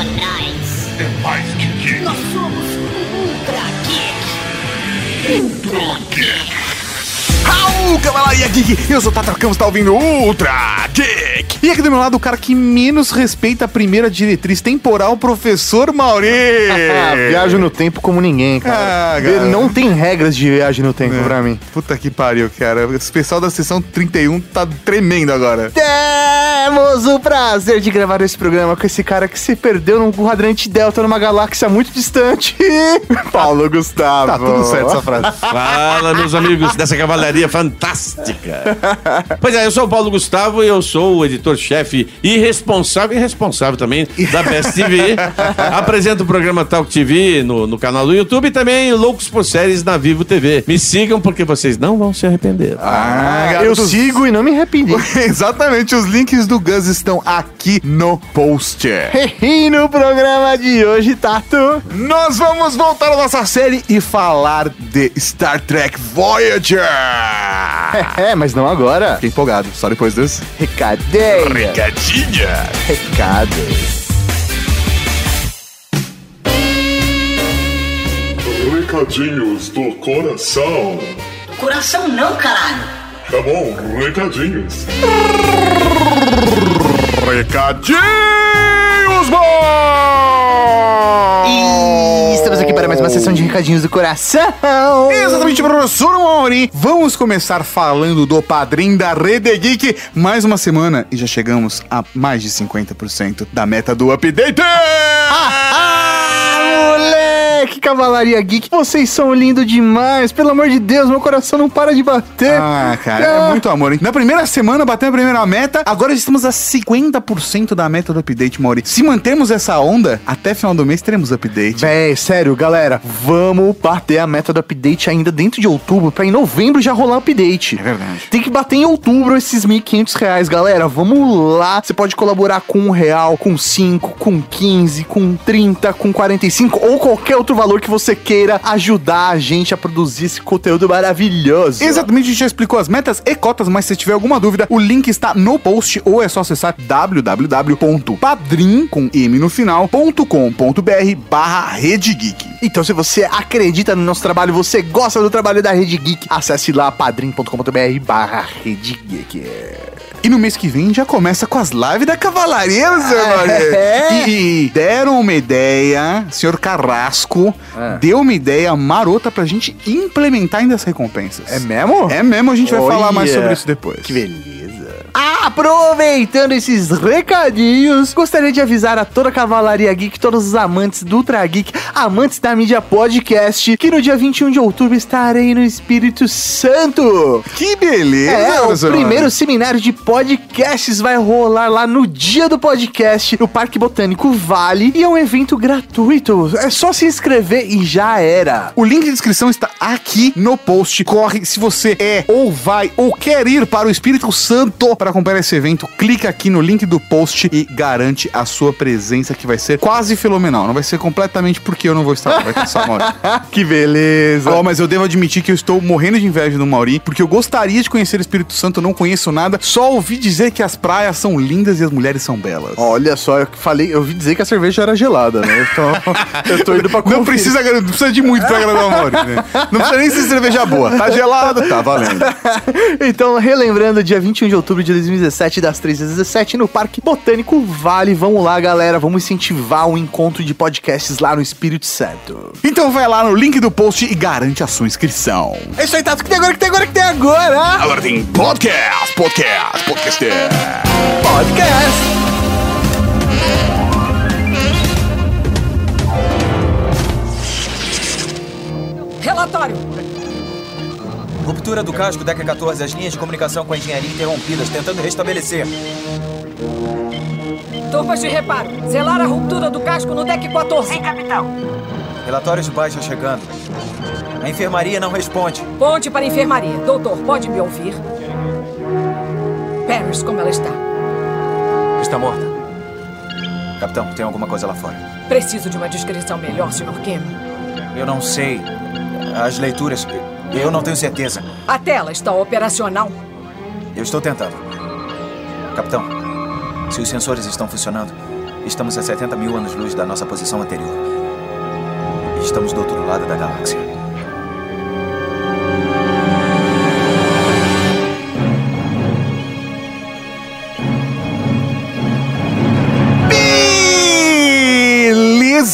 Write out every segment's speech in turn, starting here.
atrás. É mais que geek. Nós somos Ultra Geek. Ultra Geek. Raul, Cavalaria Geek! Eu sou o Tata Campos, tá ouvindo Ultra Geek! E aqui do meu lado, o cara que menos respeita a primeira diretriz temporal, professor Mauri! Ah, viajo no tempo como ninguém, cara. Ah, cara. Não tem regras de viagem no tempo pra mim. Puta que pariu, cara. O pessoal da sessão 31 tá tremendo agora. Temos o prazer de gravar esse programa com esse cara que se perdeu num quadrante delta numa galáxia muito distante. Paulo Gustavo. Tá tudo certo essa frase. Fala, meus amigos dessa cavalaria fantástica. Pois é, eu sou o Paulo Gustavo e eu sou o editor-chefe e responsável, e responsável também da Best TV. Apresento o programa Talk TV no, no canal do YouTube e também Loucos por Séries na Vivo TV. Me sigam porque vocês não vão se arrepender. Ah, Eu garotos. sigo e não me arrependi. Exatamente, os links do Gus estão aqui no post. e no programa de hoje, Tato. Nós vamos voltar à nossa série e falar de Star Trek Voyager. É, mas não agora. Fiquei empolgado, só depois desse. Recadeia. Recadinha. Recado. Recadinhos do coração. Coração não, caralho. Tá bom, recadinhos. Recadinhos, bom! Estamos aqui para mais uma sessão de recadinhos do coração. Exatamente, professor Mauri. Vamos começar falando do padrinho da Rede Geek. Mais uma semana e já chegamos a mais de 50% da meta do update. Ah, moleque, Cavalaria Geek, vocês são lindos demais. Pelo amor de Deus, meu coração não para de bater. Ah, cara, é muito amor, hein? Na primeira semana, batemos a primeira meta, agora estamos a 50% da meta do update, Mauri. Se mantermos essa onda, até final do mês teremos update. Véi, sério, galera, vamos bater a meta do update ainda dentro de outubro, pra em novembro já rolar update. É verdade. Tem que bater em outubro esses 1.500 reais, galera. Vamos lá. Você pode colaborar com um real, com 5, com 15, com 30, com 45 ou qualquer outro valor que você queira ajudar a gente a produzir esse conteúdo maravilhoso. Exatamente, a gente já explicou as metas e cotas, mas se tiver alguma dúvida, o link está no post ou é só acessar www.padrim com m no final.com.br barra Rede Geek. Então, se você acredita no nosso trabalho, você gosta do trabalho da Rede Geek, acesse lá padrim.com.br barra Rede Geek. E no mês que vem já começa com as lives da Cavalaria, seu Mauri. é? E deram uma ideia, senhor Carrasco, É. deu uma ideia marota pra gente implementar ainda as recompensas. É mesmo? É mesmo, a gente vai Olha. falar mais sobre isso depois. Que beleza. Aproveitando esses recadinhos, gostaria de avisar a toda a Cavalaria Geek, todos os amantes do Ultra Geek, amantes da mídia podcast, que no dia 21 de outubro estarei no Espírito Santo. Que beleza, É, o primeiro seminário de podcasts vai rolar lá no dia do podcast, no Parque Botânico Vale, e é um evento gratuito. É só se inscrever e já era. O link de inscrição está aqui no post. Corre se você é ou vai ou quer ir para o Espírito Santo para acompanhar esse evento. Clica aqui no link do post e garante a sua presença que vai ser quase fenomenal. Não vai ser completamente porque eu não vou estar lá, que beleza. Ó, mas eu devo admitir que eu estou morrendo de inveja do Mauri, porque eu gostaria de conhecer o Espírito Santo, não conheço nada, só ouvi dizer que as praias são lindas e as mulheres são belas. Olha só, eu falei, eu ouvi dizer que a cerveja era gelada, né? Então, eu tô indo pra Não conferir. precisa, não precisa de muito pra agradar o Mauri, né? Não precisa nem ser cerveja boa. Tá gelado, tá valendo. Então, relembrando, dia 21 de outubro de 2017, das 3 às 17, no Parque Botânico Vale. Vamos lá, galera. Vamos incentivar o encontro de podcasts lá no Espírito Santo. Então vai lá no link do post e garante a sua inscrição. É isso aí, Tato. O que tem agora? O que tem agora? O que tem agora? Agora tem podcast, podcast, podcast. Podcast. Relatório! Ruptura do casco Deca 14, as linhas de comunicação com a engenharia interrompidas, tentando restabelecer. Turmas de reparo. Zelar a ruptura do casco no deck 14. Relatórios de baixa chegando. A enfermaria não responde. Ponte para a enfermaria. Doutor, pode me ouvir? Paris, como ela está? Está morta. Capitão, tem alguma coisa lá fora? Preciso de uma descrição melhor, Sr. Kim. Eu não sei. As leituras. Eu não tenho certeza. A tela está operacional. Eu estou tentando. Capitão, se os sensores estão funcionando, Estamos a 70 mil anos-luz da nossa posição anterior. Estamos do outro lado da galáxia.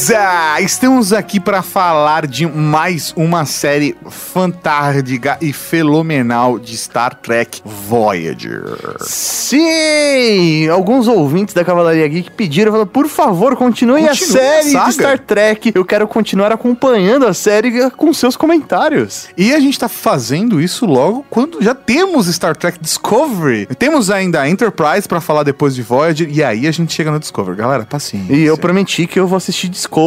Beleza! Estamos aqui para falar de mais uma série fantástica e fenomenal de Star Trek Voyager. Sim! Alguns ouvintes da Cavalaria Geek pediram, falaram, por favor, continue, a série a de Star Trek. Eu quero continuar acompanhando a série com seus comentários. E a gente tá fazendo isso logo quando já temos Star Trek Discovery. Temos ainda a Enterprise para falar depois de Voyager e aí a gente chega no Discovery. Galera, paciência. E eu prometi que eu vou assistir Discovery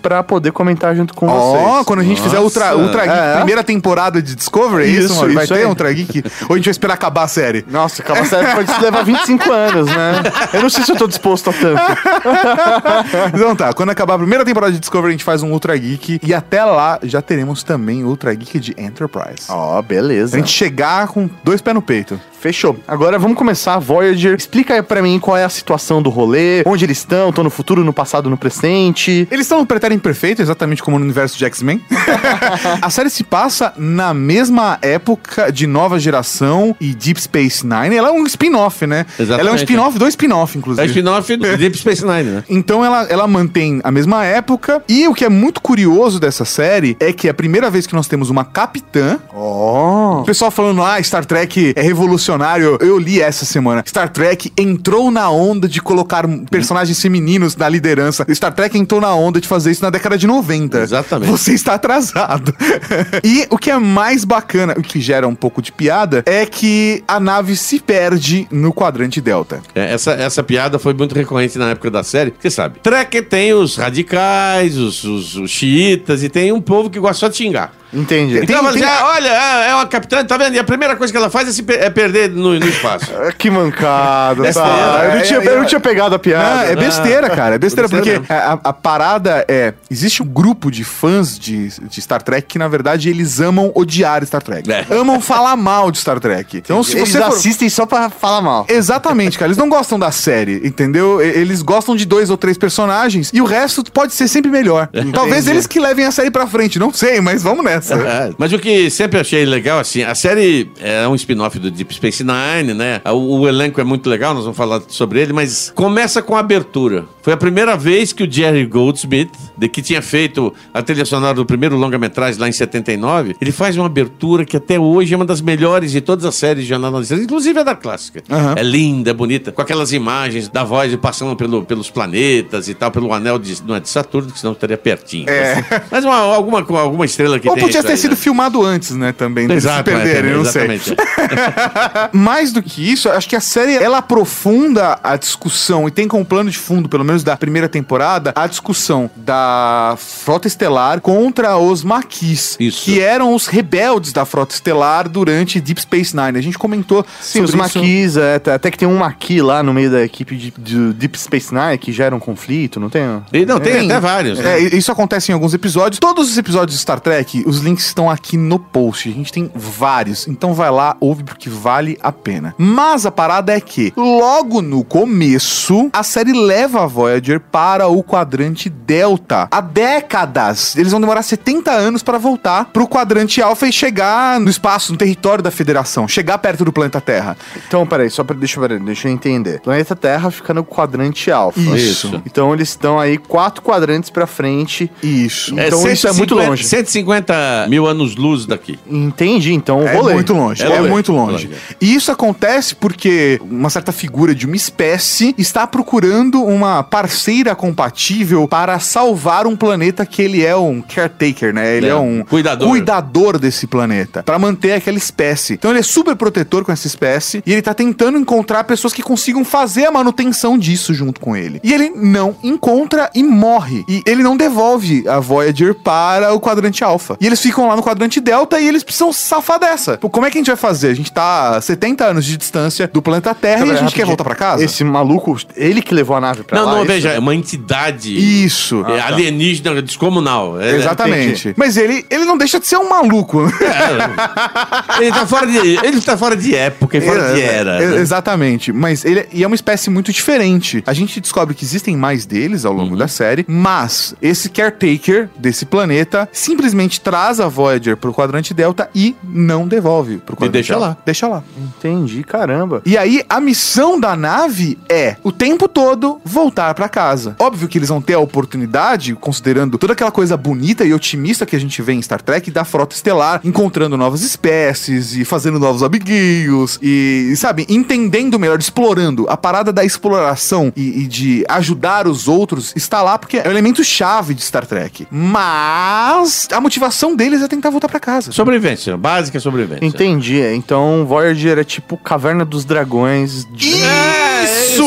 pra poder comentar junto com Ó, vocês. quando a gente fizer Ultra, Nossa, Ultra Geek, é. primeira temporada de Discovery, é isso, Isso, mano? Vai isso ter aí. um Ultra Geek? Ou a gente vai esperar acabar a série? Nossa, aquela série pode levar 25 anos, né? Eu não sei se eu tô disposto a tanto. Então tá, quando acabar a primeira temporada de Discovery, a gente faz um Ultra Geek. E até lá já teremos também o Ultra Geek de Enterprise. Ó, beleza. A gente chegar com dois pés no peito. Fechou. Agora vamos começar a Voyager. Explica aí pra mim qual é a situação do rolê, onde eles estão, estão no futuro, no passado, no presente. Eles estão no pretérito perfeito, exatamente como no universo de X-Men. a série se passa na mesma época de Nova Geração e Deep Space Nine. Ela é um spin-off, né? Exatamente. Ela é um spin-off do spin-off, É inclusive. spin-off do Deep Space Nine, né? Então ela, ela mantém a mesma época. E o que é muito curioso dessa série é que é a primeira vez que nós temos uma capitã. Ó. O pessoal falando, ah, Star Trek é revolucionário. Eu li essa semana. Star Trek entrou na onda de colocar personagens femininos na liderança. Star Trek entrou na onda de fazer isso na década de 90. Exatamente. Você está atrasado. e o que é mais bacana, o que gera um pouco de piada, é que a nave se perde no quadrante Delta. É, essa, essa piada foi muito recorrente na época da série. Você sabe, Trek tem os radicais, os, os, os xiitas e tem um povo que gosta só de xingar. Entendi. Tem- Então, ela tem- diz, ah, olha, é é uma capitã, tá vendo? E a primeira coisa que ela faz é, se per- é perder no, no espaço. Ah, Que mancada, Besteira. tá? Eu não, É, tinha, é, eu não é. tinha pegado a piada. Não, é besteira, cara. É besteira, Besteira porque a, a parada é. Existe um grupo de fãs de, de Star Trek que, na verdade, eles amam odiar Star Trek. É. Amam falar mal de Star Trek. Então, se Eles você for. assistem só pra falar mal. Exatamente, cara. Eles não gostam da série, entendeu? Eles gostam de dois ou três personagens e o resto pode ser sempre melhor. Talvez eles que levem a série pra frente, não sei, mas vamos nessa. É, Mas o que sempre achei legal, assim, a série é um spin-off do Deep Space Nine, né? O, o elenco é muito legal, nós vamos falar sobre ele, mas começa com a abertura. Foi a primeira vez que o Jerry Goldsmith, de que tinha feito a trilha sonora do primeiro longa-metragem lá em 79, ele faz uma abertura que até hoje é uma das melhores de todas as séries de Jornal Estrelas, inclusive a da clássica. Aham. É linda, é bonita, com aquelas imagens da voz passando pelo- pelos planetas e tal, pelo anel de, não é de Saturno, que senão estaria pertinho. É. Mas uma, alguma, alguma estrela que Ou tem podia ter aí, sido né? filmado antes, né? Também, deles se Exato, é, perderem, não sei. exatamente. Mais do que isso, acho que a série ela aprofunda a discussão e tem como plano de fundo, pelo menos da primeira temporada, a discussão da Frota Estelar contra os Maquis, Isso. que eram os rebeldes da Frota Estelar durante Deep Space Nine. A gente comentou Sim, os sobre isso. maquis, é, até até que tem um maqui lá no meio da equipe de, de Deep Space Nine que gera um conflito, não tem? E não, tem Tem. até vários. né? É, isso acontece em alguns episódios. Todos os episódios de Star Trek, os links estão aqui no post. A gente tem vários. Então vai lá, ouve porque vale a pena. Mas a parada é que, logo no começo, a série leva a Voyager para o quadrante Delta. Há décadas. Eles vão demorar 70 anos para voltar pro quadrante Alpha e chegar no espaço, no território da Federação. Chegar perto do planeta Terra. Então, peraí, só pra, deixa, peraí, deixa eu entender. Planeta Terra fica no quadrante alfa. Isso. Então eles estão aí quatro quadrantes pra frente. Isso. Então isso é muito longe. 150 mil anos-luz daqui. Entendi, então É rolê. muito longe, É é, muito longe. Rolê. E isso acontece porque uma certa figura de uma espécie está procurando uma parceira compatível para salvar um planeta que ele é um caretaker, né? Ele é, É, um cuidador. cuidador desse planeta, para manter aquela espécie. Então ele é super protetor com essa espécie e ele tá tentando encontrar pessoas que consigam fazer a manutenção disso junto com ele. E ele não encontra e morre. E ele não devolve a Voyager para o quadrante alfa. E eles ficam lá no quadrante delta e eles precisam se safar dessa. Pô, como é que a gente vai fazer? A gente tá a 70 anos de distância do planeta Terra e a gente quer voltar pra casa? Esse maluco, ele que levou a nave pra Não, lá. não isso. veja, é uma entidade Isso. é, alienígena descomunal. É, Exatamente. Mas ele, ele não deixa de ser um maluco. é, ele, tá fora de, ele tá fora de época e fora de era. É, né? Exatamente. Mas ele e é uma espécie muito diferente. A gente descobre que existem mais deles ao Uhum. longo da série, mas esse caretaker desse planeta simplesmente traz a Voyager pro quadrante Delta e não devolve pro quadrante deixa Delta. lá. Deixa lá. Entendi, caramba. E aí, a missão da nave é, o tempo todo, voltar pra casa. Óbvio que eles vão ter a oportunidade, considerando toda aquela coisa bonita e otimista que a gente vê em Star Trek, da frota estelar, encontrando novas espécies e fazendo novos amiguinhos e, sabe, entendendo melhor, explorando. A parada da exploração e, e de ajudar os outros está lá porque é o elemento chave de Star Trek. Mas a motivação deles é tentar voltar pra casa. Sobrevivência, básica sobrevivência. Entendi. Então, Voyager é tipo Caverna dos Dragões. De... Isso!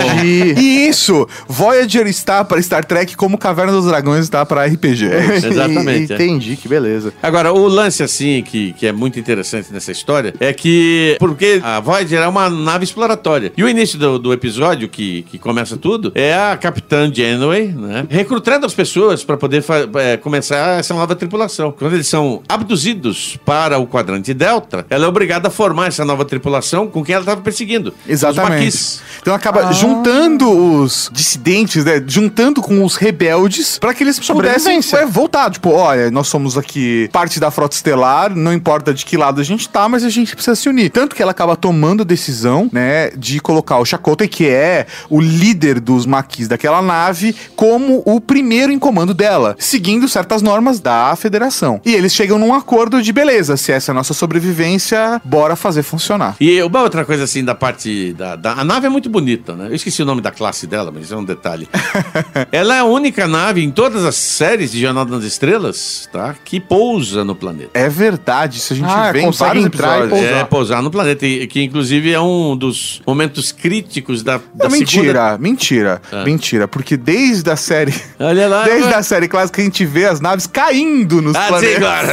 Entendi. Isso! Voyager está para Star Trek como Caverna dos Dragões está para RPG. Exatamente, é. Entendi, que beleza. Agora, o lance, assim, que, que é muito interessante nessa história, é que. Porque a Voyager é uma nave exploratória. E o início do, do episódio, que, que começa tudo, é a Capitã Janeway, né? Recrutando as pessoas para poder é, começar essa nova tripulação. Quando eles são abduzidos para o quadrante Delta, ela é obrigada a formar essa nova tripulação com quem ela estava perseguindo. Os Exatamente. maquis. Então acaba juntando os dissidentes, né? Juntando com os rebeldes para que eles pudessem é, voltar. Tipo, olha, nós somos aqui parte da frota estelar, não importa de que lado a gente tá, mas a gente precisa se unir. Tanto que ela acaba tomando a decisão, né, de colocar o Chakotay, que é o líder dos maquis daquela nave, como o primeiro em comando dela, seguindo certas normas da federação. E eles chegam num acordo de beleza, se essa é a nossa sobrevivência, bora fazer funcionar. E uma outra coisa assim da parte da, da- A nave é muito bonita, né? Eu esqueci o nome da classe dela, mas é um detalhe. Ela é a única nave em todas as séries de Jornada nas Estrelas, tá? Que pousa no planeta. É verdade, isso a gente Ah, vê em consegue vários entrar e episódios. pousar. É, pousar no planeta, que inclusive é um dos momentos críticos da, da Não, mentira, segunda... mentira, Ah. mentira, porque desde a série, Olha lá. desde ué. a série clássica a gente vê as naves caindo nos Ah, sim, planetas. claro.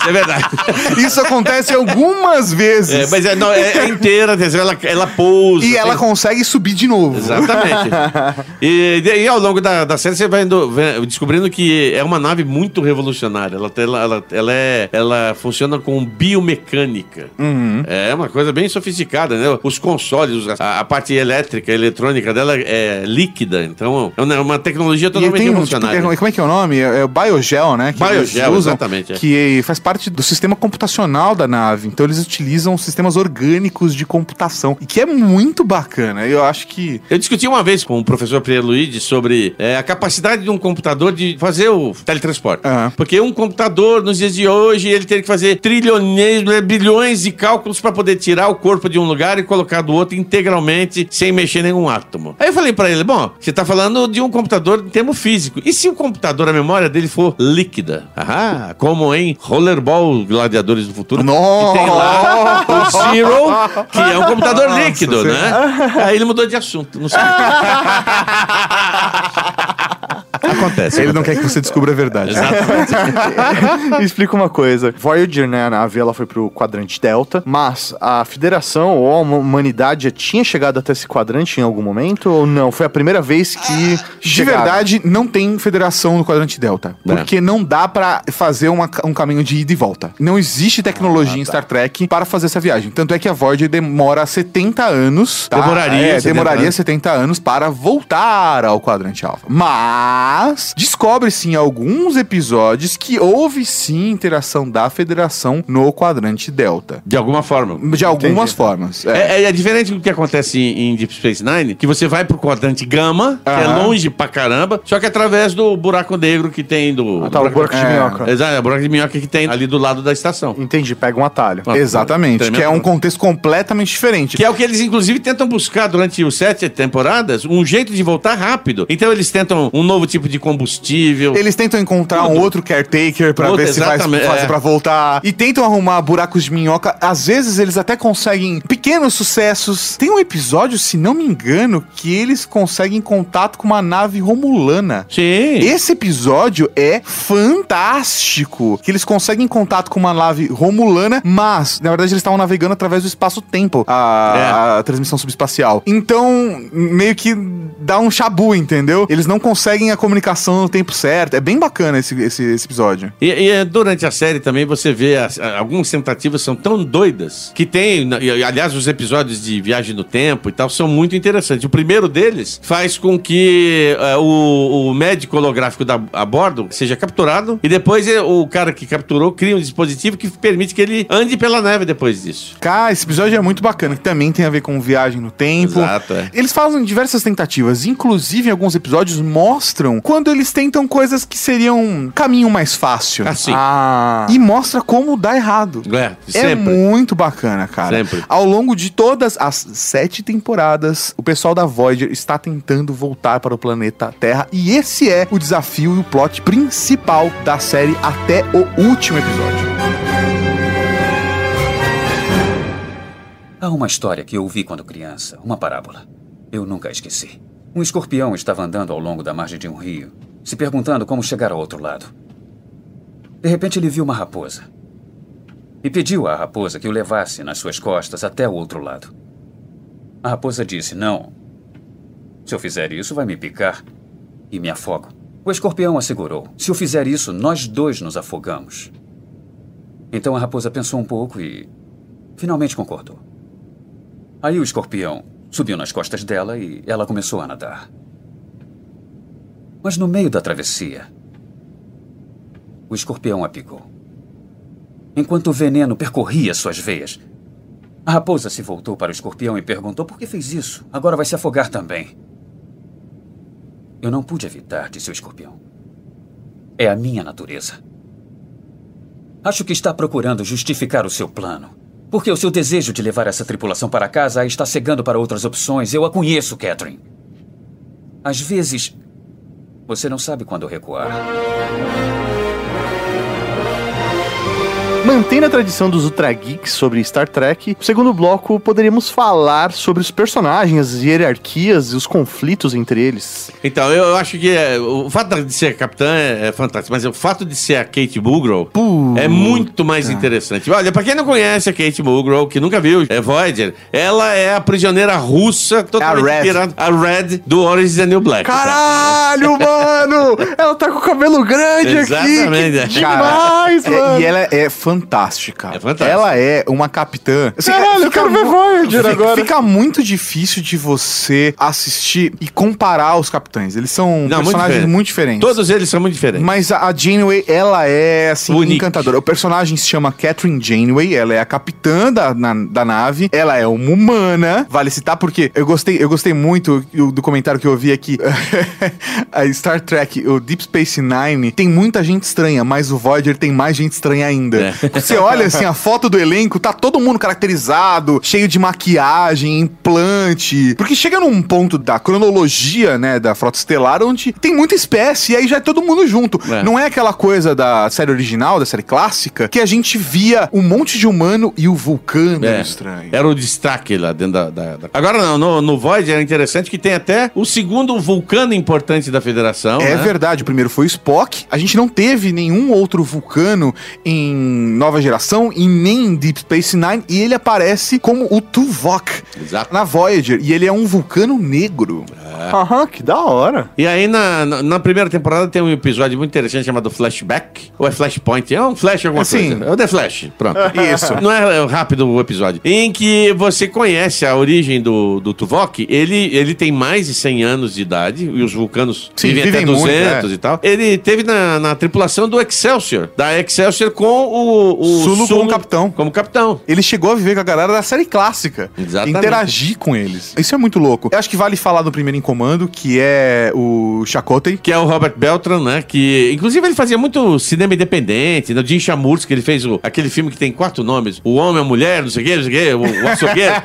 Isso é verdade. Isso acontece algumas vezes. É, mas é, não, é, é inteira, ela, ela pousa. E ela tem- consegue subir de novo. Exatamente. e, e ao longo da, da série você vai indo- descobrindo que é uma nave muito revolucionária. Ela, tem- ela, ela, ela, é, ela funciona com biomecânica. Uhum. É uma coisa bem sofisticada, né? Os consoles, a, a parte elétrica, eletrônica dela é líquida. Então é uma, tecnologia E totalmente tem um, tipo, revolucionária. como é que é o nome? É, é o Biogel, né? Que Biogel, eles usam, exatamente, é. Que faz parte do sistema computacional da nave. Então eles utilizam sistemas orgânicos de computação. E que é muito bacana. Eu acho que Eu discuti uma vez com o professor Pierre Luigi sobre é, a capacidade de um computador de fazer o teletransporte. Aham. Porque um computador, nos dias de hoje, ele tem que fazer trilhões, né, bilhões de cálculos para poder tirar o corpo de um lugar e colocar do outro integralmente, sem mexer nenhum átomo. Aí eu falei para ele: bom, você tá falando de um computador em termo físico. E se o computador, a memória dele for líquida? Ah, como em Rollerball Gladiadores do Futuro. Nossa! Que tem lá o Zero, que é um computador Nossa, líquido, você- né? Aí ele mudou de assunto. Não sei. Acontece. ele não quer que você descubra a verdade. Exatamente. Explica uma coisa. Voyager, né, a nave, ela foi pro quadrante Delta, mas a Federação ou a humanidade já tinha chegado até esse quadrante em algum momento ou não? Foi a primeira vez que De chegaram? verdade, não tem federação no quadrante Delta. É. Porque não dá pra fazer uma- um caminho de ida e volta. Não existe tecnologia em Star Trek para fazer essa viagem. Tanto é que a Voyager demora 70 anos. tá? Demoraria É, 70 demoraria anos. 70 anos para voltar ao quadrante Alpha. Mas descobre-se em alguns episódios que houve sim interação da federação no quadrante Delta. De alguma forma. De algumas Entendi. formas. É. É, é- é diferente do que acontece em, em Deep Space Nine, que você vai pro quadrante gama, que é longe pra caramba, só que através do buraco negro que tem do. Ah, tá, o buraco de É. minhoca. Exato, é o buraco de minhoca que tem ali do lado da estação. Entendi, pega um atalho. Ah, Exatamente, que é um contexto completamente diferente. Que é o que eles, inclusive, tentam buscar durante os sete temporadas, um jeito de voltar rápido. Então eles tentam um novo tipo de combustível. Eles tentam encontrar um Tudo. outro caretaker pra Tudo, ver se vai fazer é. pra voltar. E tentam arrumar buracos de minhoca. Às vezes eles até conseguem pequenos sucessos. Tem um episódio, se não me engano, que eles conseguem contato com uma nave romulana. Sim. Esse episódio é fantástico. Que eles conseguem contato com uma nave romulana, mas, na verdade, eles estavam navegando através do espaço-tempo, a, a transmissão subespacial. Então, meio que dá um chabu, entendeu? Eles não conseguem a comunicação no tempo certo. É bem bacana esse, esse, esse episódio. E, e, eh, durante a série também você vê as- algumas tentativas são tão doidas que tem, e, aliás, os episódios de viagem no tempo e tal são muito interessantes. O primeiro deles faz com que eh, o, o médico holográfico da, a bordo seja capturado e depois eh, o cara que capturou cria um dispositivo que permite que ele ande pela neve depois disso. Cara, esse episódio é muito bacana, que também tem a ver com viagem no tempo. Exato, é. Eles fazem diversas tentativas, inclusive em alguns episódios mostram quando eles tentam coisas que seriam um caminho mais fácil. Assim. Ah. E mostra como dá errado. É, É sempre. muito bacana, cara. Sempre. Ao longo de todas as sete temporadas, o pessoal da Voyager está tentando voltar para o planeta Terra. E esse é o desafio e o plot principal da série até o último episódio. Há uma história que eu ouvi quando criança, uma parábola. Eu nunca esqueci. Um escorpião estava andando ao longo da margem de um rio, se perguntando como chegar ao outro lado. De repente ele viu uma raposa. E pediu à raposa que o levasse nas suas costas até o outro lado. A raposa disse: Não. Se eu fizer isso, vai me picar e me afogo. O escorpião assegurou: Se eu fizer isso, nós dois nos afogamos. Então a raposa pensou um pouco e finalmente concordou. Aí o escorpião subiu nas costas dela e ela começou a nadar. Mas no meio da travessia, o escorpião a picou. Enquanto o veneno percorria suas veias, a raposa se voltou para o escorpião e perguntou por que fez isso. Agora vai se afogar também. Eu não pude evitar, disse o escorpião. É a minha natureza. Acho que está procurando justificar o seu plano. Porque o seu desejo de levar essa tripulação para casa a está cegando para outras opções. Eu a conheço, Catherine. Às vezes, você não sabe quando recuar. Mantendo a tradição dos Ultra Geeks sobre Star Trek, no segundo bloco poderíamos falar sobre os personagens, as hierarquias e os conflitos entre eles. Então, eu, eu acho que é, o fato de ser capitã é, é fantástico, mas o fato de ser a Kate Mulgrew é muito mais interessante. Olha, pra quem não conhece a Kate Mulgrew, que nunca viu, é Voyager, ela é a prisioneira russa totalmente Red. pirata, a Red do Orange is the New Black. Caralho, mano! Ela tá com o cabelo grande Exatamente, é. aqui! Que demais, É, mano! e ela é fantástica. É fantástica. Ela é uma capitã. Assim, Caralho, eu quero ver Voyager fica, agora. Fica muito difícil de você assistir e comparar os capitães. Eles são Não, muito personagens diferente. muito, diferentes. Todos eles são muito diferentes. Mas a Janeway, ela é, assim, Unique. encantadora. O personagem se chama Catherine Janeway, ela é a capitã da, na- da nave, ela é uma humana, vale citar, porque eu gostei, eu gostei muito do, do comentário que eu vi aqui. a Star Trek, o Deep Space Nine, tem muita gente estranha, mas o Voyager tem mais gente estranha ainda. É. Você olha, assim, a foto do elenco, tá todo mundo caracterizado, cheio de maquiagem, implante, porque chega num ponto da cronologia, né, da Frota Estelar, onde tem muita espécie, e aí já é todo mundo junto. É. Não é aquela coisa da série original, da série clássica, que a gente via um monte de humano e o vulcano era É, estranho. Era o destaque lá dentro da. da- da- Agora não, no, no Voyager é interessante que tem até o segundo vulcano importante da federação. É né? verdade, o primeiro foi o Spock. A gente não teve nenhum outro vulcano em Nova Geração e nem em Deep Space Nine. E ele aparece como o Tuvok Exato. na Voyager. E ele é um vulcano negro. Aham, que da hora. E aí, na, na, na primeira temporada, tem um episódio muito interessante chamado Flashback. Ou é Flashpoint? É um flash alguma Assim. coisa. É o The Flash. Pronto. Isso. Não é rápido o episódio. Em que você conhece a origem do, do Tuvok. Ele, ele tem mais de 100 anos de idade. E os vulcanos Sim, vivem, vivem até muito, 200 é. e tal. Ele teve na, na tripulação do Excelsior. Da Excelsior com o, o Sulu como capitão. Como capitão. Ele chegou a viver com a galera da série clássica. Exatamente. Interagir com eles. Isso é muito louco. Eu acho que vale falar do primeiro comando, que é o Chakotay. Que é o Robert Beltran, né? Que, inclusive, ele fazia muito cinema independente. No Jim Chamurski, ele fez o- aquele filme que tem quatro nomes. O Homem, a Mulher, não sei o quê, não sei o quê, o, o Açougueiro.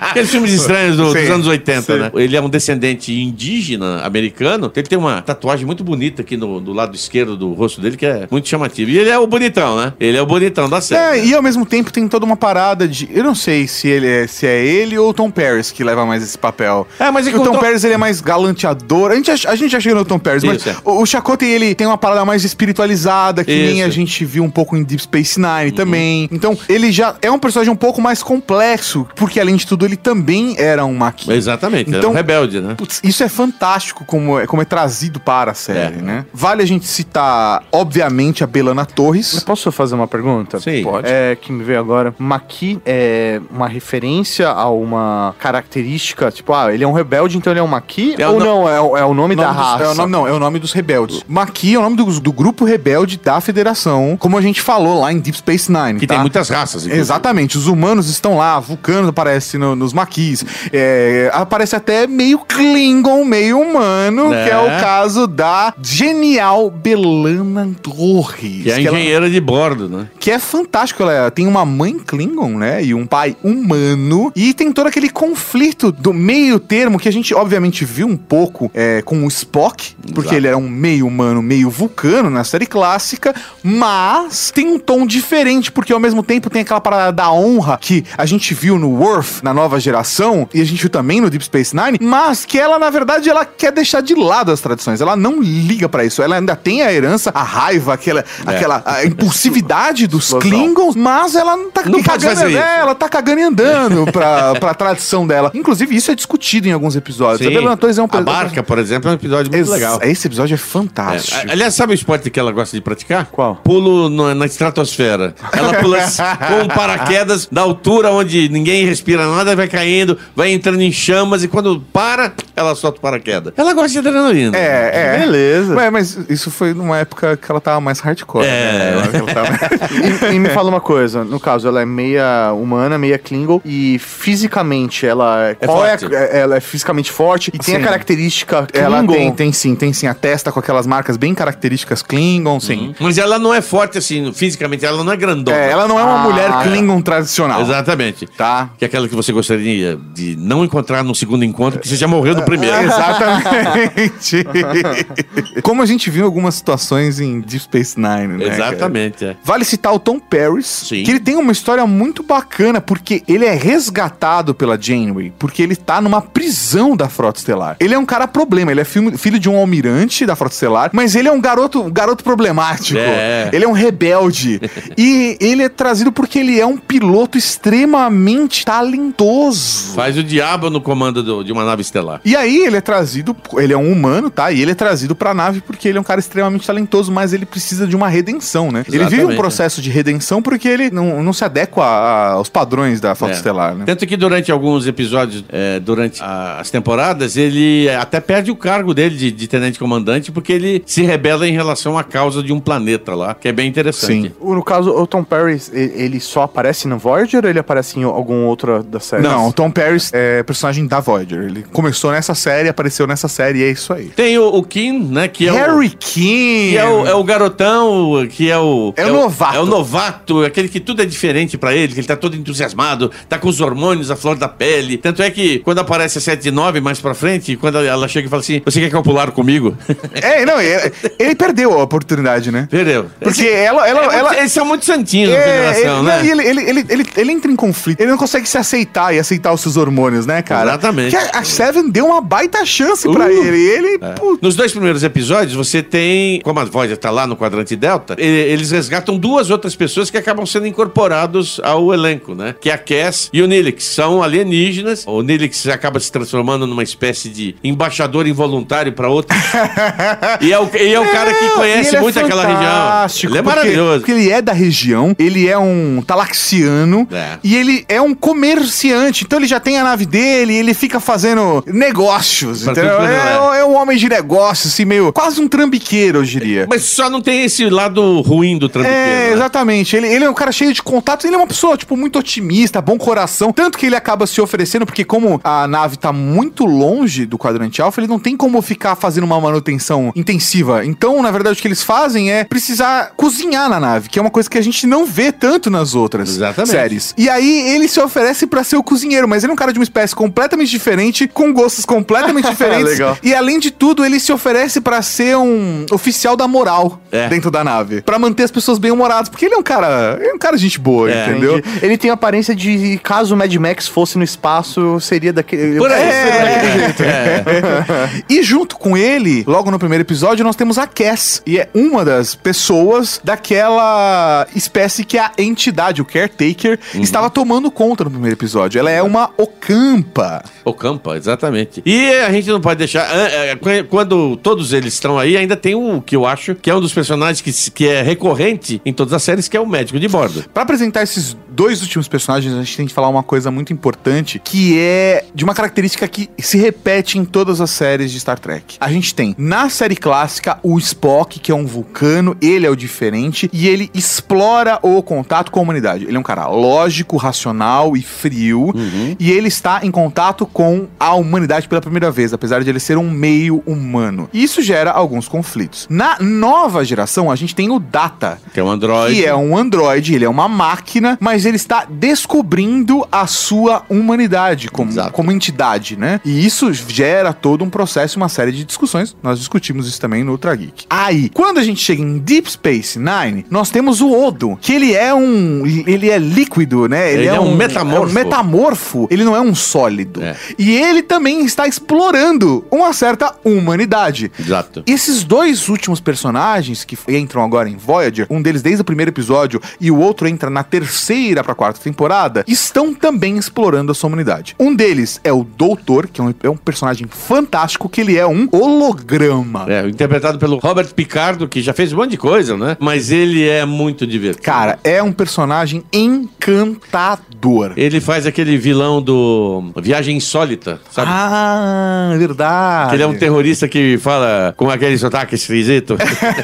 Aqueles filmes estranhos do- dos anos 80, sim. né? Ele é um descendente indígena americano. Ele tem uma tatuagem muito bonita aqui no, do lado esquerdo do rosto dele, que é muito chamativo. E ele é o bonitão, né? Ele é o bonitão da série. É, e ao mesmo tempo tem toda uma parada de. Eu não sei se ele é, se é ele ou o Tom Paris que leva mais esse papel. É, mas é que o o Tom Tom- Paris ele é mais galanteador. A gente, já- a gente já chegou no Tom Paris, mas Isso, é. o, o Chakotay ele tem uma parada mais espiritualizada, que nem Isso. Uhum. a gente viu um pouco em Deep Space Nine também. Então, ele já é um personagem um pouco mais complexo, porque além de tudo, ele também era um Maqui. Exatamente, é Então- um rebelde, né? Putz, isso é fantástico como é, como é trazido para a série, É. né? Vale a gente citar, obviamente, a Belana Torres. Eu Posso fazer uma pergunta? Sim. Pode. É, que me veio agora. Maqui é uma referência a uma característica, tipo, ah, ele é um rebelde, então ele é um Maqui? É o ou no- não, é, o- é o nome, da Nome dos- raça? é o nome, não, é o nome dos rebeldes. Maqui é o nome do, do grupo rebelde da federação, como a gente falou lá em Deep Space Nine. Que tá? tem muitas raças. inclusive. Exatamente, os humanos estão lá, vulcanos aparecem no- nos maquis, é, aparece até meio Klingon, meio humano, É. que é o caso da genial Belana Torres. Que é a ela- engenheira de bordo, né? que é fantástico. Ela tem uma mãe Klingon, né? E um pai humano. E tem todo aquele conflito do meio termo que a gente, obviamente, viu um pouco é, com o Spock, porque Exato. ele era um meio humano, meio vulcano na série clássica. Mas tem um tom diferente, porque ao mesmo tempo tem aquela parada da honra que a gente viu no Worf, na nova geração, e a gente viu também no Deep Space Nine, mas que ela, na verdade, ela quer deixar de lado as tradições. Ela não liga pra isso. Ela ainda tem a herança, a raiva, aquela, É. aquela a impulsividade dos. Klingons, mas ela não tá Não cagando, é, ela tá cagando e andando pra, pra tradição dela. Inclusive, isso é discutido em alguns episódios. Sim. Torres é um A barca, por exemplo, é um episódio muito Ex- legal. Esse episódio é fantástico. É, aliás, sabe o esporte que ela gosta de praticar? Qual? Pulo no- na estratosfera. Ela pula com paraquedas da altura onde ninguém respira nada, vai caindo, vai entrando em chamas e quando para, ela solta o paraquedas. Ela gosta de adrenalina. É, é. Beleza. Ué, mas isso foi numa época que ela tava mais hardcore. É. né? Tava- E, e me fala uma coisa, no caso, ela é meia humana, meia Klingon, e fisicamente ela É qual forte. É, ela é fisicamente forte e tem a característica Klingon. Ela tem, tem sim, tem sim. A testa com aquelas marcas bem características Klingon, sim. Mas ela não é forte assim, fisicamente, ela não é grandona. É, ela não é uma Ah, mulher é. Klingon tradicional. Exatamente. Tá? Que é aquela que você gostaria de não encontrar no segundo encontro, porque você já morreu no primeiro. Exatamente. Como a gente viu algumas situações em Deep Space Nine, né? Exatamente, é. Vale citar o Tom Paris, Sim. que ele tem uma história muito bacana, porque ele é resgatado pela Janeway, porque ele tá numa prisão da Frota Estelar. Ele é um cara problema, ele é filho, de um almirante da Frota Estelar, mas ele é um garoto, um garoto problemático. É. Ele é um rebelde. e ele é trazido porque ele é um piloto extremamente talentoso. Faz o diabo no comando do- de uma nave estelar. E aí ele é trazido, ele é um humano, tá? E ele é trazido pra nave porque ele é um cara extremamente talentoso, mas ele precisa de uma redenção, né? Ele vive um Exatamente, processo de redenção porque ele não, não se adequa a- aos padrões da Frota É. Estelar, né? Tanto que durante alguns episódios, é, durante a- as temporadas, ele até perde o cargo dele de, de tenente comandante, porque ele se rebela em relação à causa de um planeta lá, que é bem interessante. Sim. O- No caso, o Tom Paris, e- ele só aparece no Voyager ou ele aparece em algum outro da série? Não, o Tom Paris é personagem da Voyager. Ele começou nessa série, apareceu nessa série e é isso aí. Tem o, o Kim, né, que é o... Harry King! Que é o, é o garotão, que é o. É o novato. É o novato, aquele que tudo é diferente pra ele, que ele tá todo entusiasmado, tá com os hormônios à flor da pele. Tanto é que quando aparece a 7 e 9 mais pra frente, quando ela chega e fala assim: Você quer calcular comigo? É, não, ele, ele perdeu a oportunidade, né? Perdeu. Porque ela, ela, É muito- ela, Eles são muito santinhos na É, federação, ele, né? e ele, ele, ele, ele, ele entra em conflito. Ele não consegue se aceitar e aceitar os seus hormônios, né, cara? Exatamente. Porque a, a Seven deu uma baita chance pra Uh. ele. E ele, putz, Nos dois primeiros episódios, você tem, como a Voyager tá lá no quadrante Delta, eles resgatam duas outras pessoas que acabam sendo incorporados ao elenco, né? Que é a Cass e o Nilix. São alienígenas. O Nilix acaba se transformando numa espécie de embaixador involuntário para outro. e é o, e é o cara que conhece ele é muito aquela região. Ele é porque- maravilhoso. Porque ele é da região, ele é um talaxiano É. e ele é um comerciante. Então ele já tem a nave dele, ele fica fazendo negócios, Pra entendeu? quanto É, é um homem de negócios, assim, meio. Quase um trambiqueiro, eu diria. Mas só não tem esse lado ruim do trambiqueiro. É, né? exatamente. Ele, ele é um cara cheio de contatos, ele é uma pessoa, tipo, muito otimista, bom coração. Tanto que ele acaba se oferecendo, porque como a nave tá muito longe do quadrante alfa, ele não tem como ficar fazendo uma manutenção intensiva. Então, na verdade, o que eles fazem é precisar cozinhar na nave, que é uma coisa que a gente não vê tanto nas outras Exatamente. séries. E aí ele se oferece pra ser o cozinheiro, mas ele é um cara de uma espécie completamente diferente, com gostos completamente diferentes. Legal. E além de tudo, ele se oferece pra ser um oficial da moral É. dentro da nave, Pra manter as pessoas bem humoradas, porque ele é um cara, é um cara de gente boa, É. entendeu? Entendi. Ele tem a aparência de caso o Mad Max fosse no espaço, seria daquele. Por aí. É. É. E junto com ele, logo no primeiro episódio, nós temos a Cass. E é uma das pessoas daquela espécie que a entidade, o Caretaker, Uhum. estava tomando conta no primeiro episódio. Ela é uma Ocampa. O Campa, exatamente. E a gente não pode deixar. é, é, qu- Quando todos eles estão aí, ainda tem um que eu acho que é um dos personagens que, que é recorrente em todas as séries, que é o médico de bordo. Pra apresentar esses dois últimos personagens, a gente tem que falar uma coisa muito importante, que é de uma característica que se repete em todas as séries de Star Trek. A gente tem, na série clássica, o Spock, que é um vulcano, ele é o diferente, e ele explora o contato com a humanidade. Ele é um cara lógico, racional e frio, e ele está em contato com a humanidade pela primeira vez, apesar de ele ser um meio humano. Isso gera alguns conflitos. Na nova geração, a gente tem o Data, Que é um androide. que é um androide, ele é uma máquina, mas ele está descobrindo a sua humanidade como, Exato. como entidade, né? E isso gera todo um processo, uma série de discussões. Nós discutimos isso também no Ultra Geek. Aí, quando a gente chega em Deep Space Nine, nós temos o Odo, que ele é um. Ele é líquido, né? Ele é um metamorfo. é um metamorfo. Ele não é um sólido. É. E ele também está explorando uma certa humanidade. Exato. Esses dois últimos personagens que entram agora em Voyager, um deles desde o primeiro episódio e o outro entra na terceira pra quarta temporada, estão também explorando a sua humanidade. Um deles é o Doutor, que é um, é um personagem fantástico, que ele é um holograma. É, interpretado pelo Robert Picardo, que já fez um monte de coisa, né? Mas ele é muito divertido. Cara, é um personagem encantador. Ele faz aquele vilão do Viagem Insólita, sabe? Ah, verdade. Que ele é um terrorista que fala com aquele sotaque esquisito.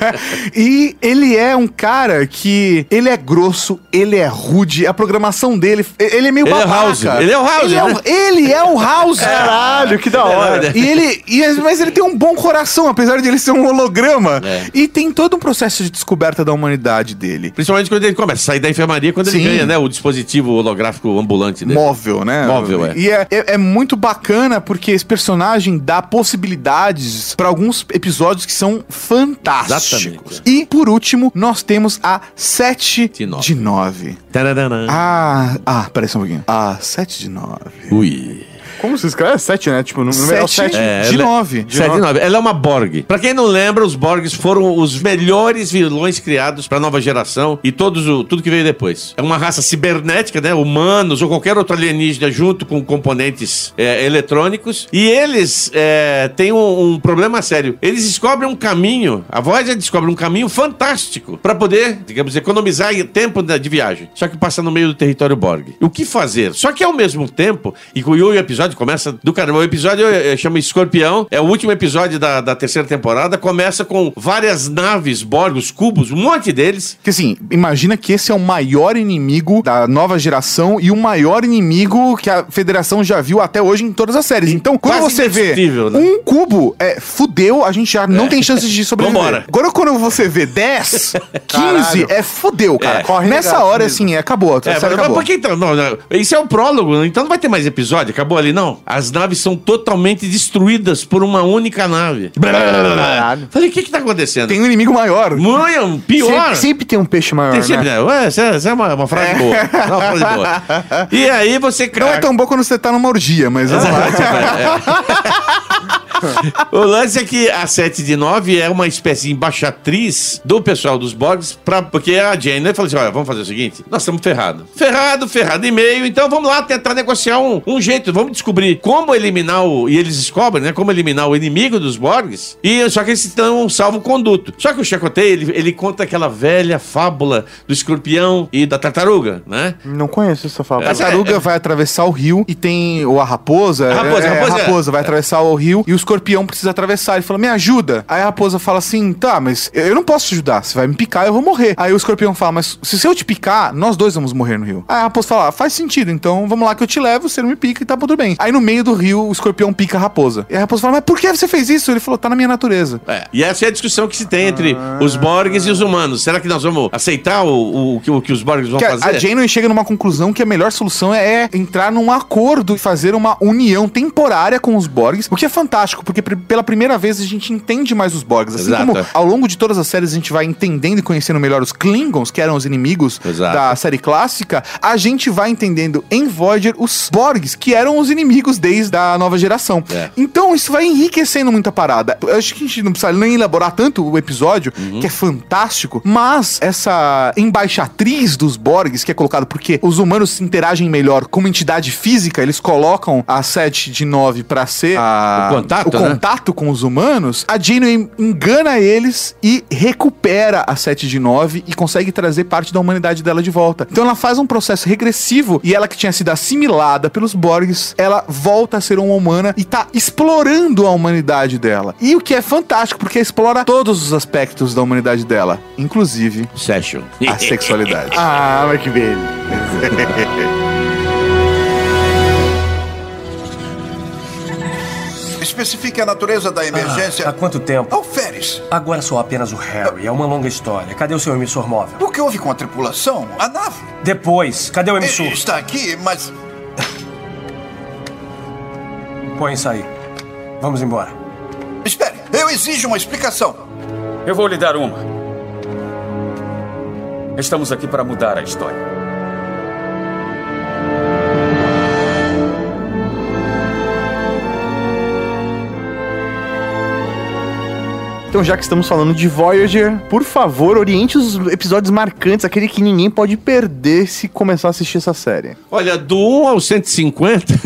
e ele é um cara que ele é grosso, ele é rude, a programação dele, ele é meio Ele é babaca. House, ele é o House, Ele é o, né? ele é o House. Caralho, que da hora. E ele, e- mas ele tem um bom coração, apesar de ele ser um holograma. É. E tem todo um processo de descoberta da humanidade dele. Principalmente quando ele começa a sair da enfermaria, quando Sim. ele ganha, né? O dispositivo holográfico ambulante dele. Móvel, né? Móvel, é. E é, é, é muito bacana porque esse personagem dá possibilidades pra alguns episódios que são fantásticos. Exatamente. E, por último, nós temos a 7 De nove. de 9. Tararana. Ah, ah, peraí só um pouquinho. A 7 de 9. Ui. Como se escreve? É 7, né? Tipo, número 7. É, de é- 9. 7 de 9. Ela é uma Borg. Pra quem não lembra, os Borgs foram os melhores vilões criados pra nova geração e todos o, tudo que veio depois. É uma raça cibernética, né? Humanos ou qualquer outro alienígena junto com componentes é, eletrônicos. E eles é, têm um, um problema sério. Eles descobrem um caminho, a Voyager descobre um caminho fantástico pra poder, digamos, economizar tempo de viagem. Só que passa no meio do território Borg. O que fazer? Só que ao mesmo tempo, e com o episódio começa do caramba. O episódio eh, chama Escorpião, é o último episódio da, da terceira temporada. Começa com várias naves, Borg, os cubos, um monte deles. Que assim, imagina que esse é o maior inimigo da nova geração e o maior inimigo que a federação já viu até hoje em todas as séries. Então, quando você vê né? um cubo, é, fudeu, a gente já não tem chances de sobreviver. Vambora. Agora, quando você vê 10, 15, Caralho. é fudeu, cara. É. Corre Nessa hora, mesmo. assim, é, acabou. A É, mas, mas acabou. por que então? Não, não, isso é o prólogo, então não vai ter mais episódio. Acabou ali, não. As naves são totalmente destruídas por uma única nave. Caralho. Falei, o que que tá acontecendo? Tem um inimigo maior. Muito pior. Sempre, sempre tem um peixe maior, Tem né? sempre, né? Ué, essa, essa é uma, uma frase boa. É uma frase boa. E aí você... Não é tão bom quando você tá numa orgia, mas vamos lá. O lance é que a 7 de 9 é uma espécie de embaixatriz do pessoal dos Borgs, pra, porque a Jane falou assim: olha, vamos fazer o seguinte: nós estamos ferrados. Ferrado, ferrado e meio, então vamos lá tentar negociar um, um jeito, vamos descobrir como eliminar o. E eles descobrem, né? Como eliminar o inimigo dos Borgs. E só que eles estão um salvo-conduto. Só que o Chakotay, ele, ele conta aquela velha fábula do escorpião e da tartaruga, né? Não conheço essa fábula. A Essa- tartaruga vai atravessar o rio e tem. Ou a raposa. A raposa, é, a raposa é- vai atravessar o rio e os escorpião precisa atravessar. Ele fala, me ajuda. Aí a raposa fala assim, tá, mas eu não posso te ajudar. Você vai me picar, eu vou morrer. Aí o escorpião fala, mas se eu te picar, nós dois vamos morrer no rio. Aí a raposa fala, ah, faz sentido, então vamos lá que eu te levo, você não me pica e tá tudo bem. Aí no meio do rio, o escorpião pica a raposa. E a raposa fala, mas por que você fez isso? Ele falou, tá na minha natureza. É. E essa é a discussão que se tem entre os Borgs e os humanos. Será que nós vamos aceitar o, o, que- o que os Borgs vão Que fazer? a Janeway chega numa conclusão que a melhor solução é entrar num acordo e fazer uma união temporária com os Borgs, o que é fantástico, porque pela primeira vez a gente entende mais os Borgs. Assim Exato. como ao longo de todas as séries a gente vai entendendo e conhecendo melhor os Klingons, que eram os inimigos Exato. da série clássica, a gente vai entendendo em Voyager os Borgs, que eram os inimigos desde a nova geração. É. Então isso vai enriquecendo muita parada. Eu acho que a gente não precisa nem elaborar tanto o episódio, Uhum. que é fantástico, mas essa embaixatriz dos Borgs, que é colocado porque os humanos interagem melhor como entidade física, eles colocam a 7 de 9 pra ser a- O contato, o né? contato com os humanos, a Janeway engana eles e recupera a 7 de 9 e consegue trazer parte da humanidade dela de volta. Então ela faz um processo regressivo e ela que tinha sido assimilada pelos Borgs, ela volta a ser uma humana e tá explorando a humanidade dela. E o que é fantástico, porque explora todos os aspectos da humanidade dela, inclusive Session. a sexualidade. Ah, mas que beleza. Especifique a natureza da emergência. Há quanto tempo? Alferes. Agora sou apenas o Harry. É uma longa história. Cadê o seu emissor móvel? O que houve com a tripulação? A nave Depois, cadê o emissor? está aqui, mas Põe isso aí. Vamos embora. espere. Eu exijo uma explicação. Eu vou lhe dar uma. Estamos aqui para mudar a história. Então, já que estamos falando de Voyager, por favor, oriente os episódios marcantes, aquele que ninguém pode perder se começar a assistir essa série. Olha, do 1 ao 150.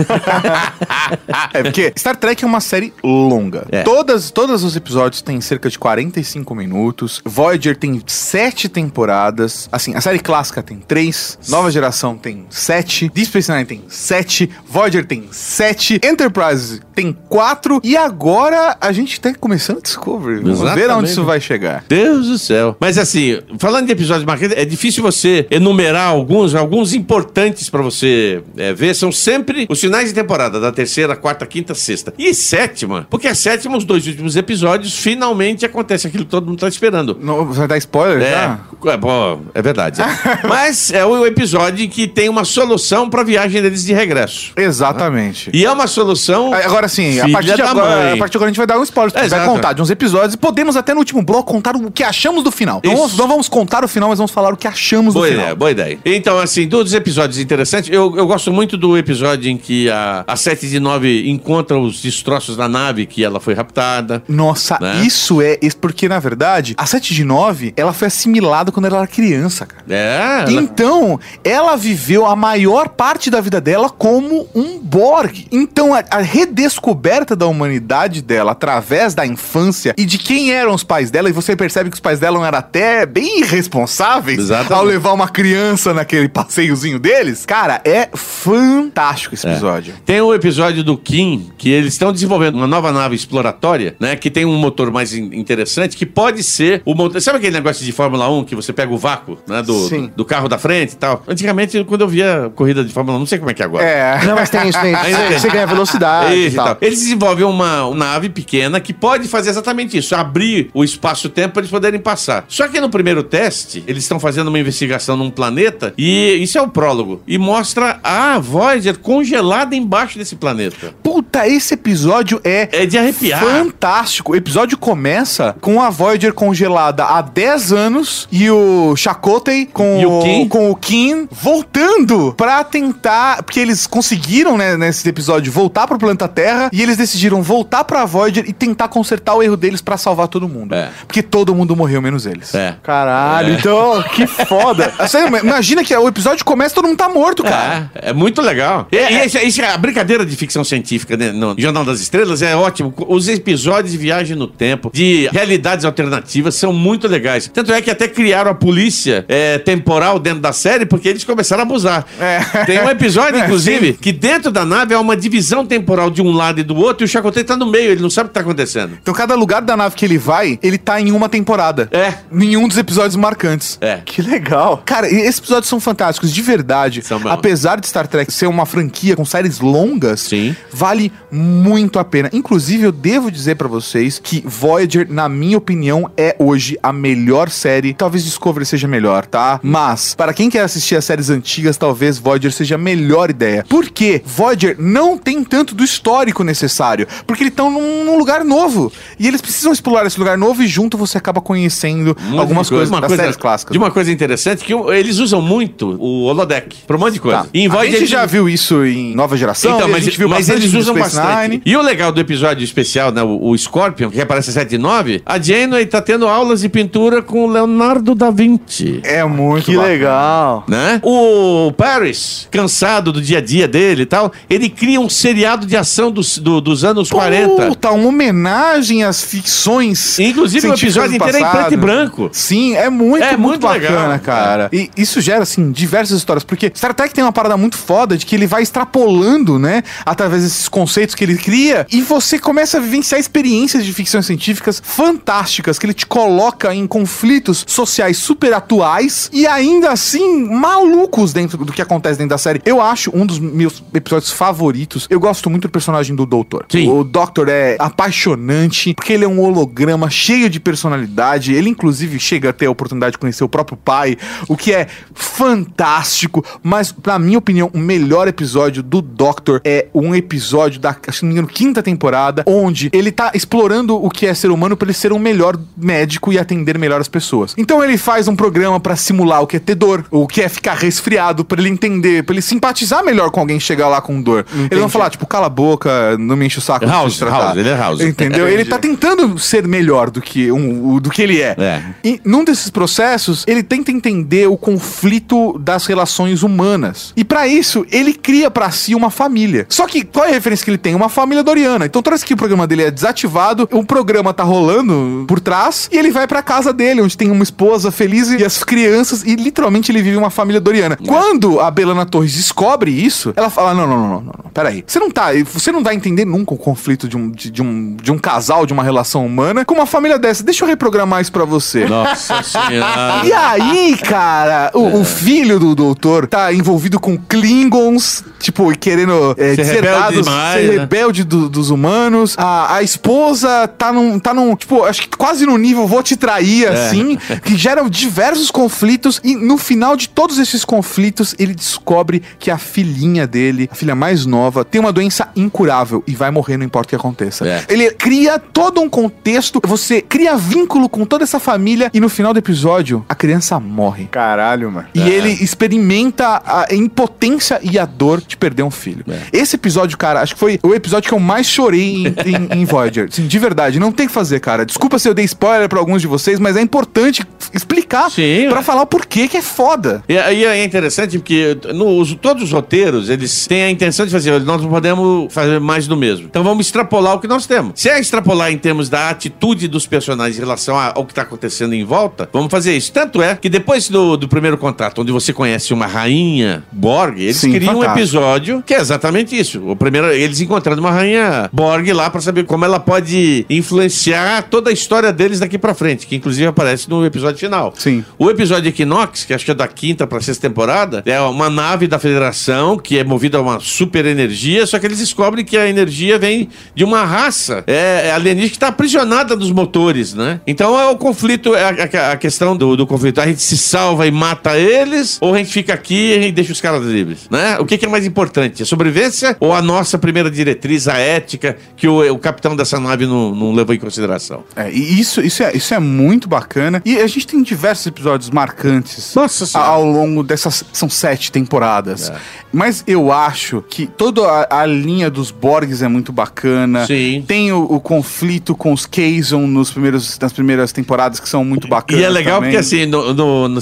É, porque Star Trek é uma série longa. É. Todas, todos os episódios têm cerca de 45 minutos. Voyager tem sete temporadas. Assim, a série clássica tem três. Nova geração tem sete. Deep Space Nine tem sete. Voyager tem sete. Enterprise tem quatro. E agora a gente tá começando Discovery. Vamos ver aonde isso vai chegar. Deus do céu. Mas assim, falando de episódios marcantes, é difícil você enumerar alguns, alguns importantes pra você é, ver. São sempre os finais de temporada, da terceira, quarta, quinta, sexta. E sétima, porque a sétima, os dois últimos episódios, finalmente acontece aquilo que todo mundo tá esperando. Não, vai dar spoiler É, já? é, bom, é verdade. Mas é o episódio que tem uma solução pra viagem deles de regresso. Exatamente. E é uma solução. Agora sim, a partir, de agora, mãe. a partir de agora a gente vai dar um spoiler. Gente vai contar de uns episódios e podemos até no último bloco contar o que achamos do final. Então Isso. não vamos contar o final, mas vamos falar o que achamos Boa do ideia, final. boa ideia. Então, assim, dos episódios interessantes, eu, eu gosto muito do episódio em que a, a 7 de 9 encontra os destroços da nave que ela foi raptada. Nossa, Né? isso é. Porque, na verdade, a 7 de 9, ela foi assimilada quando ela era criança, cara. É, ela- Então, ela viveu a maior parte da vida dela como um Borg. Então, a, a redescoberta da humanidade dela através da infância e de quem eram os pais dela, e você percebe que os pais dela eram até bem irresponsáveis Exatamente. ao levar uma criança naquele passeiozinho deles. Cara, é fantástico esse episódio. Tem o episódio do Kim, que eles estão desenvolvendo uma nova nave exploratória, né? Que tem um motor mais in- interessante, que pode ser o motor. Sabe aquele negócio de Fórmula 1 que você pega o vácuo, né? Do, Sim. do carro da frente e tal? Antigamente, quando eu via corrida de Fórmula 1, não sei como é que é agora. É. Não, mas tem isso, tem. Tem. Você, ganha velocidade Isso e e tal. tal. Eles desenvolvem uma, uma nave pequena que pode fazer exatamente isso, abrir o espaço-tempo para eles poderem passar. Só que no primeiro teste, eles estão fazendo uma investigação num planeta e isso é o prólogo e mostra a Voyager congelada embaixo desse planeta. Puta, esse episódio é. É de arrepiar. Fantástico. O episódio começa com a Voyager congelada há 10 anos e o Chakotay com E o Kim? com o Kim voltando pra tentar. Porque eles conseguiram, né, nesse episódio, voltar pro planeta Terra e eles decidiram voltar pra Voyager e tentar consertar o erro deles pra salvar todo mundo. É. Porque todo mundo morreu, menos eles. É. Caralho, então, que foda. Sério, imagina que o episódio começa e todo mundo tá morto, cara. É, é muito legal. E, e esse- esse- a brincadeira de ficção científica né, no Jornal das Estrelas é ótimo. Os episódios de viagem no tempo, de realidades alternativas, são muito legais. Tanto é que até criaram a polícia é, temporal dentro da série, porque eles começaram a abusar. É. Tem um episódio, É, inclusive, sim. que dentro da nave há uma divisão temporal de um lado e do outro, e o Chacotei tá no meio, ele não sabe o que tá acontecendo. Então cada lugar da nave que ele vai, ele tá em uma temporada. É. Em um dos episódios marcantes. É. Que legal. Cara, esses episódios são fantásticos, de verdade. São bons. Apesar de Star Trek ser uma franquia com séries longas, Sim. vale muito a pena. Inclusive, eu devo dizer pra vocês que Voyager, na minha opinião, é hoje a melhor série. Talvez Discovery seja melhor, tá? Mas, para quem quer assistir as séries antigas, talvez Voyager seja a melhor ideia. Por quê? Voyager não tem tanto do histórico necessário. Porque eles estão num, num lugar novo. E eles precisam explorar esse lugar novo e junto você acaba conhecendo Muito algumas coisa. coisas das coisa- séries clássicas. De uma coisa interessante, que eles usam muito o holodeck pra um monte de coisa. Tá. E em a Voyager gente eles- já viu isso em Nova Geração, Então, a mas, gente viu mas bastante eles usam bastante. E o legal do episódio especial, né, o, o Scorpion, que aparece 7 e 9, a Janeway tá tendo aulas de pintura com o Leonardo da Vinci. É muito Que bacana. legal. Né? O Paris, cansado do dia a dia dele e tal, ele cria um seriado de ação dos, do- dos anos 40. Puta, uma homenagem às ficções. Inclusive, o episódio inteiro é em preto e branco. Sim, é muito, É muito, muito bacana, legal. cara. E isso gera, assim, diversas histórias. Porque Star Trek tem uma parada muito foda de que ele vai extrapolando, né? Através desses conceitos que ele cria. E você começa a vivenciar experiências de ficção científicas fantásticas. Que ele te coloca em conflitos sociais super atuais. E ainda assim, malucos dentro do que acontece dentro da série. Eu acho um dos meus episódios favoritos. Eu gosto muito do personagem do Doutor. Sim. O Doctor é apaixonante, porque ele é um holograma cheio de personalidade. Ele, inclusive, chega a ter a oportunidade de conhecer o próprio pai, o que é fantástico. Mas, na minha opinião, o melhor episódio do Doctor é um episódio da, acho que não me engano, quinta temporada, onde ele tá explorando o que é ser humano para ele ser um melhor médico e atender melhor as pessoas. Então ele faz um programa pra simular o que é ter dor, o que é ficar resfriado, pra ele entender, pra ele simpatizar melhor com alguém chegar lá com dor. Ele não falar, tipo, cala a boca, não me enche o saco. House. House, ele é House. Entendeu? ele tá tentando ser melhor do que, um, do que ele é. É. E num desses processos, ele tenta entender o conflito das relações humanas. E pra isso, ele cria pra si uma família. Só que qual é a referência que ele tem? Uma família doriana. Então toda vez que o programa dele é desativado, o programa tá rolando por trás e ele vai pra casa dele, onde tem uma esposa feliz e as crianças e literalmente ele vive uma família doriana. Quando a Belana Torres descobre isso, ela fala: "Não, não, não, não, não, não. Peraí. Você não tá, você não vai entender nunca o conflito de um, de, de um de um casal, de uma relação humana com uma família dessa. Deixa eu reprogramar isso pra você." Nossa senhora. E aí, cara, o, o filho do doutor tá envolvido com Klingons, tipo, querendo é, Ser ser rebelde dados, demais, ser né? rebelde do- dos humanos. A, a esposa tá num, tá num, tipo, acho que quase no nível vou te trair, É. assim, que geram diversos conflitos. E no final de todos esses conflitos, ele descobre que a filhinha dele, a filha mais nova, tem uma doença incurável e vai morrer, não importa o que aconteça. É. Ele cria todo um contexto, você cria vínculo com toda essa família e no final do episódio, a criança morre. Caralho, mano. E ele experimenta a impotência e a dor de perder um filho. Esse episódio, cara, acho que foi o episódio que eu mais chorei em, em, em Voyager. Assim, de verdade, não tem o que fazer, cara. Desculpa se eu dei spoiler pra alguns de vocês, mas é importante explicar ué. falar o porquê que é foda. E aí é interessante porque nos, todos os roteiros, eles têm a intenção de fazer, nós não podemos fazer mais do mesmo. Então vamos extrapolar o que nós temos. Se é extrapolar em termos da atitude dos personagens em relação ao que está acontecendo em volta, vamos fazer isso. Tanto é que depois do, do primeiro contrato, onde você conhece uma rainha Borg, eles Sim, criam um fantástico. episódio que é exatamente isso. O primeiro, eles encontrando uma rainha Borg lá para saber como ela pode influenciar toda a história deles daqui para frente, que inclusive aparece no episódio final. Sim. O episódio Equinox, que acho que é da quinta pra sexta temporada, é uma nave da Federação que é movida a uma super energia, só que eles descobrem que a energia vem de uma raça é, é alienígena que tá aprisionada nos motores, né? Então é o conflito, é a, a- a questão do, do conflito. A gente se salva e mata eles, ou a gente fica aqui e deixa os caras livres, né? O que, que é mais importante? A sobrevivência ou a nossa primeira diretriz, a ética, que o, o capitão dessa nave não, não levou em consideração? É, e isso, isso, é, isso é muito bacana. E a gente tem diversos episódios marcantes Nossa Senhora. ao longo dessas. São sete temporadas. É. Mas eu acho que toda a, a linha dos Borgs é muito bacana. Sim. Tem o, o conflito com os Kazon nos primeiros, nas primeiras temporadas que são muito bacanas. E é legal também. porque, assim, no, no, no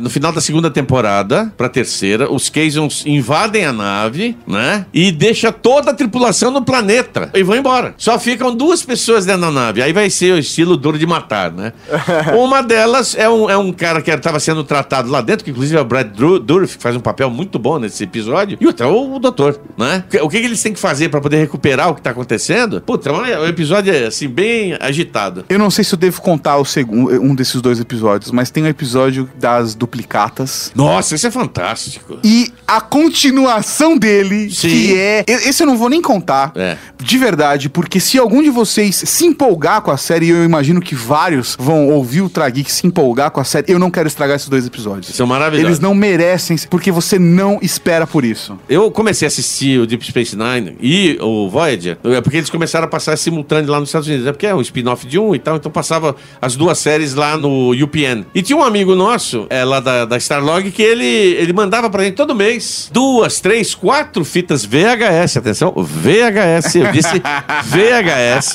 no final da segunda temporada, pra terceira, os Kazons invadem a nave, né? E deixa toda a tripulação no planeta. E vão embora. Só ficam duas pessoas dentro da nave. Aí vai ser o estilo duro de matar, né? Uma delas é um, é um cara que estava sendo tratado lá dentro, que inclusive é o Brad Dourif, que faz um papel muito bom nesse episódio. E outro é o, o doutor, né? O que, que eles têm que fazer pra poder recuperar o que tá acontecendo? Puta, é um episódio, assim, bem agitado. Eu não sei se eu devo contar o segundo, um desses dois episódios, mas tem o episódio das duplicatas. Nossa, isso é fantástico. E a continuação dele, Sim. que é. Esse eu não vou nem contar. É. De verdade, porque se algum de vocês se empolgar com a série, e eu imagino que vários vão ouvir o Trageek se empolgar com a série, eu não quero estragar esses dois episódios. São maravilhosos. Eles não merecem, porque você não espera por isso. Eu comecei a assistir o Deep Space Nine e o Voyager, é porque eles começaram a passar simultâneo lá nos Estados Unidos. É porque é um spin-off de um e tal, então passava as duas séries lá no UPN. E tinha um amigo nosso, é, lá da, da Starlog, que ele, ele mandava pra gente todo mês duas, três, quatro fitas VHS. Atenção, VHS. Eu disse VHS.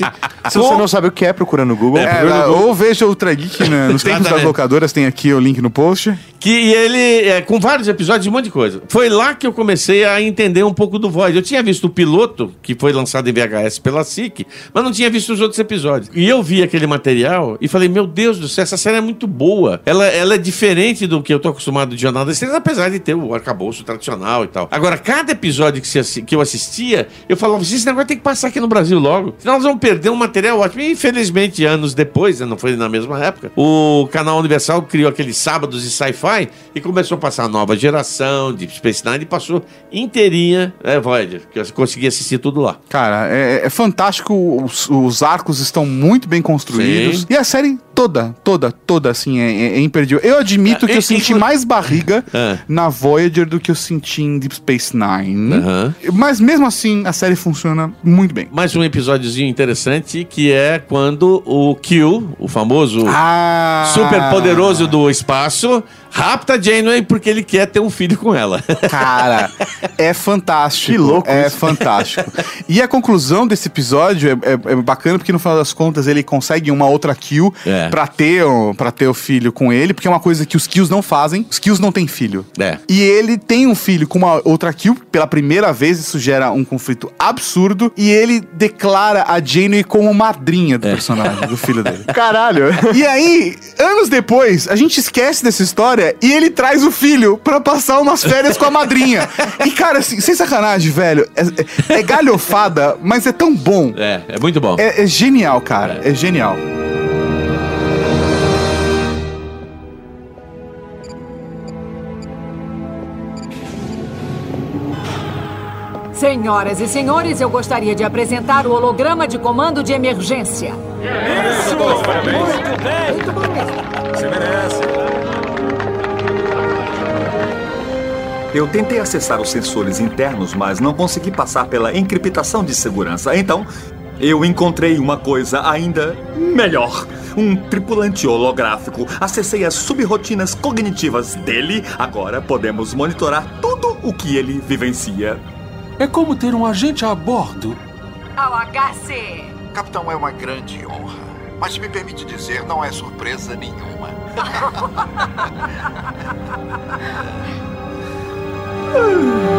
Se você não sabe o que é, procura no Google. É, É, procura no Google. ou veja o Trageek né, nos tempos das locadoras, tem aqui o link no post. Que e ele, é, com vários episódios, um monte de coisa. Foi lá que eu comecei a entender um pouco do Void. Eu tinha visto o piloto, que foi lançado em VHS pela SIC, mas não tinha visto os outros episódios. E eu vi aquele material e falei, meu Deus do céu, essa série é muito boa. Ela, ela é diferente do que eu tô acostumado de Jornal das Estrelas, apesar de ter o arcabouço tradicional e tal. Agora, cada episódio que, se que eu assistia, eu falava, esse negócio tem que passar aqui no Brasil logo. Senão nós vamos perder um material ótimo. E infelizmente, anos depois, né, não foi na mesma época, o canal Universal criou aqueles sábados de sci-fi e começou a passar a nova geração de Space Nine e passou inteirinha é, Voyager, que eu consegui assistir tudo lá. Cara, é, é fantástico. Os, os arcos estão muito bem construídos. Sim. E a série toda, toda, toda, assim, é, é- é imperdível. Eu admito É, que eu senti inclu- mais barriga É. na Voyager do que eu senti em Deep Space Nine. Mas mesmo assim, a série funciona muito bem. Mais um episódiozinho interessante que é quando o Q, o famoso Ah! super poderoso do espaço, rapta a Janeway porque ele quer ter um filho com ela. Cara, é fantástico. Que louco É isso. fantástico. E a conclusão desse episódio é, é- é bacana porque no final das contas ele consegue uma outra kill É. pra, ter, o- pra ter o filho com ele, porque é uma coisa que os kills não fazem. Os kills não têm filho. É. E ele tem um filho com uma outra kill, pela primeira vez isso gera um conflito absurdo, e ele declara a Janeway como madrinha É. do personagem, do filho dele. Caralho. E aí, anos depois, a gente esquece dessa história e ele traz o filho pra passar umas férias com a madrinha. E, cara, assim, sem sacanagem, velho, é, é- é galhofada, mas é tão bom. É, é muito bom. É, é genial, cara. É genial. Senhoras e senhores, eu gostaria de apresentar o holograma de comando de emergência. Eu tentei acessar os sensores internos, mas não consegui passar pela encriptação de segurança. Então, eu encontrei uma coisa ainda melhor. Um tripulante holográfico. Acessei as subrotinas cognitivas dele. Agora podemos monitorar tudo o que ele vivencia. É como ter um agente a bordo. Ao HC. Capitão, é uma grande honra. Mas se me permite dizer, não é surpresa nenhuma. Ooh.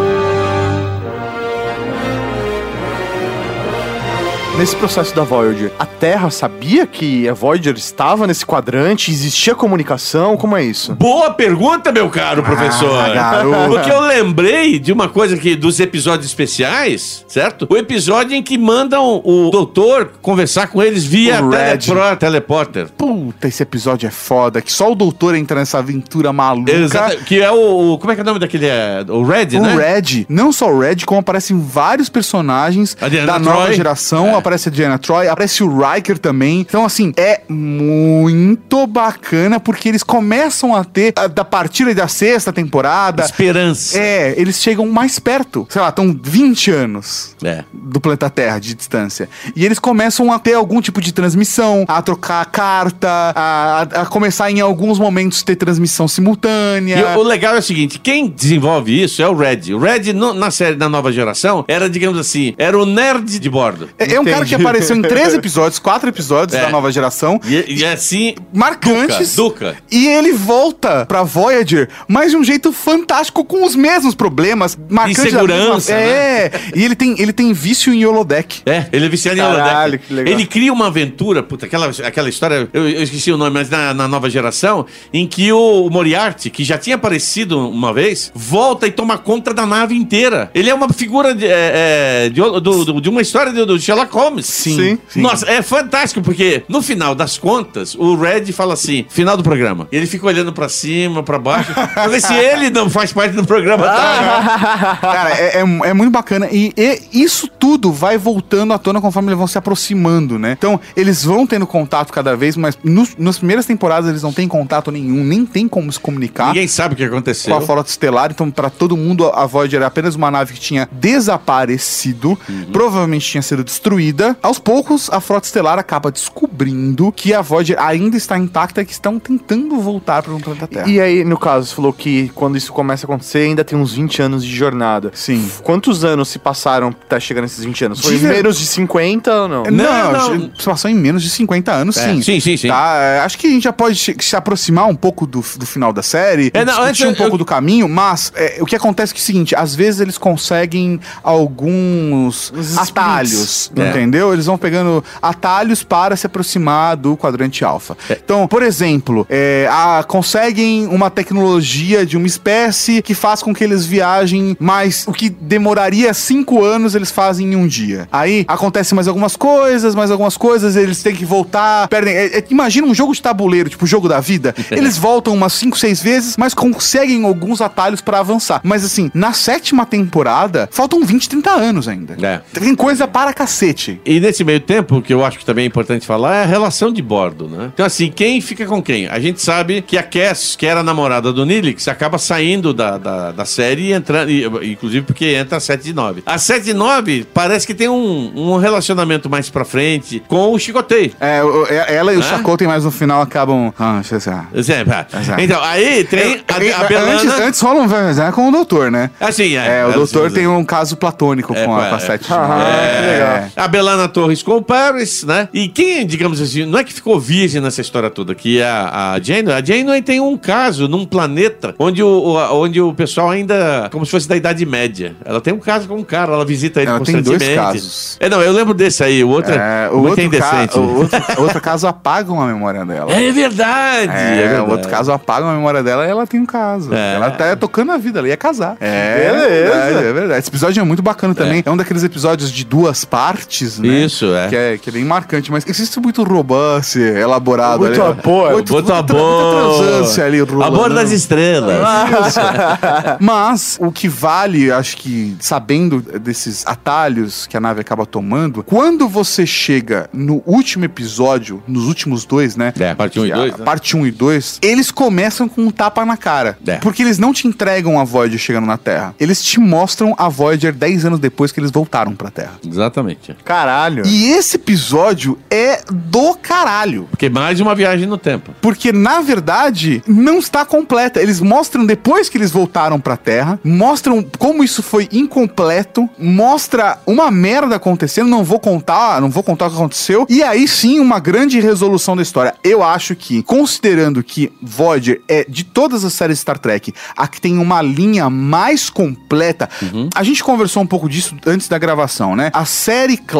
Nesse processo da Voyager, a Terra sabia que a Voyager estava nesse quadrante? Existia comunicação? Como é isso? Boa pergunta, meu caro professor. garoto. Porque eu lembrei de uma coisa que dos episódios especiais, certo? O episódio em que mandam o doutor conversar com eles via O telepro, teleporter. Puta, esse episódio é foda, que só o doutor entra nessa aventura maluca. Exato, que é o, o- Como é que é o nome daquele? É, o Red, O né? Red, não só o Red, como aparecem vários personagens da nova Troy. geração. É. Aparece a Diana Troy, aparece o Riker também. Então, assim, é muito bacana porque eles começam a ter, a- da partida da sexta temporada. Esperança. É, eles chegam mais perto. Sei lá, estão 20 anos É. do planeta Terra de distância. E eles começam a ter algum tipo de transmissão, a trocar carta, a, a- a começar em alguns momentos ter transmissão simultânea. E o legal é o seguinte, quem desenvolve isso é o Red. O Red, no- na série da nova geração, era, digamos assim, era o nerd de bordo. É, é um cara que apareceu em três episódios, quatro episódios É. da nova geração. E, e assim, Marcantes. Duca, Duca. E ele volta pra Voyager, mas de um jeito fantástico, com os mesmos problemas. Marcantes Insegurança, mesma- É. E ele tem, ele tem vício em holodeck. É, ele é viciado em Caralho, holodeck. que legal. Ele cria uma aventura, puta, aquela, aquela história, eu, eu esqueci o nome, mas na, na nova geração, em que o, o Moriarty, que já tinha aparecido uma vez, volta e toma conta da nave inteira. Ele é uma figura de, é, é, de, do- do- de uma história do, do Sherlock Holmes. Sim, sim. Nossa, é fantástico, porque no final das contas, o Red fala assim, final do programa. E ele fica olhando pra cima, pra baixo, pra ver se ele não faz parte do programa. Tá? Cara, é, é, é muito bacana. E, e isso tudo vai voltando à tona conforme eles vão se aproximando, né? Então, eles vão tendo contato cada vez, mas nos, nas primeiras temporadas eles não têm contato nenhum, nem tem como se comunicar. Ninguém sabe o que aconteceu. com a Frota Estelar, então pra todo mundo a Voyager era apenas uma nave que tinha desaparecido, Uhum. provavelmente tinha sido destruída. Aos poucos, a Frota Estelar acaba descobrindo que a Voyager ainda está intacta e que estão tentando voltar para o planeta Terra. E aí, no caso, você falou que quando isso começa a acontecer, ainda tem uns 20 anos de jornada. Sim. Quantos anos se passaram até chegar nesses 20 anos? Foi De menos de 50 ou não? Não, não. não. passou em menos de 50 anos, É, sim. sim, sim, sim. Tá, é, acho que a gente já pode se aproximar um pouco do, do final da série, É, não, discutir antes um eu- pouco eu- do caminho, mas é, o que acontece é, que é o seguinte, às vezes eles conseguem alguns Uns atalhos, É. entendeu? Eles vão pegando atalhos para se aproximar do quadrante alfa. É. Então, por exemplo, é, a- conseguem uma tecnologia de uma espécie que faz com que eles viajem mais, o que demoraria cinco anos, eles fazem em um dia. Aí acontece mais algumas coisas, mais algumas coisas, eles têm que voltar, perdem. é- é- imagina um jogo de tabuleiro, tipo o jogo da vida. Eles voltam umas 5, 6 vezes, mas conseguem alguns atalhos pra avançar. Mas assim, na sétima temporada, faltam 20, 30 anos ainda. É. Tem coisa para cacete. E nesse meio tempo, o que eu acho que também é importante falar é a relação de bordo, né? Então, assim, quem fica com quem? A gente sabe que a Cass, que era a namorada do Nilix, acaba saindo da, da, da série e entrando, inclusive porque entra a 7 de 9. A 7 de 9 parece que tem um, um relacionamento mais pra frente com o Chicoteio. É, o- é- ela e o Hã? Chakotay, mas no final acabam. Ah, deixa eu. Exato. Então, aí tem É, a, a Belana... Antes, antes rola um é com o doutor, né? Assim, É, o doutor tem um caso platônico É, com a, é. com a Sete. É, A Belana Torres com o Paris, né? E quem, digamos assim, não é que ficou virgem nessa história toda, que é a, a Janeway. A Janeway tem um caso num planeta onde o, o- onde o pessoal ainda, como se fosse da Idade Média. Ela tem um caso com um cara, ela visita ele Ela tem constantemente. dois casos. É, não, eu lembro desse aí, o outro É, é, o muito outro, ca indecente. o outro, outro caso apagam a memória dela. É verdade, é, É, verdade. o outro caso apagam a memória dela e ela tem um caso. É. Ela tá tocando a vida, ela ia casar. É, Beleza. verdade, é verdade. Esse episódio é muito bacana também. É, um daqueles episódios de duas partes, né? Isso, é. Que é, que é bem marcante, mas existe muito romance elaborado Muito ali. amor. Muito, Muito muita tra- amor. muita transância ali rolando. Amor das estrelas. Mas o que vale, acho que sabendo desses atalhos que a nave acaba tomando, quando você chega no último episódio, nos últimos dois, né? É, parte 1 e que é a 2, né? Parte 1 e 2, eles começam com um tapa na cara. É. Porque eles não te entregam a Voyager chegando na Terra. Eles te mostram a Voyager 10 anos depois que eles voltaram pra Terra. Exatamente. Caralho. E esse episódio é do caralho. Porque mais uma viagem no tempo. Porque, na verdade, não está completa. Eles mostram depois que eles voltaram pra Terra, mostram como isso foi incompleto, mostra uma merda acontecendo, não vou contar, não vou contar o que aconteceu, e aí sim uma grande resolução da história. Eu acho que, considerando que Voyager é, de todas as séries Star Trek, a que tem uma linha mais completa, a gente conversou um pouco disso antes da gravação, né? A série clássica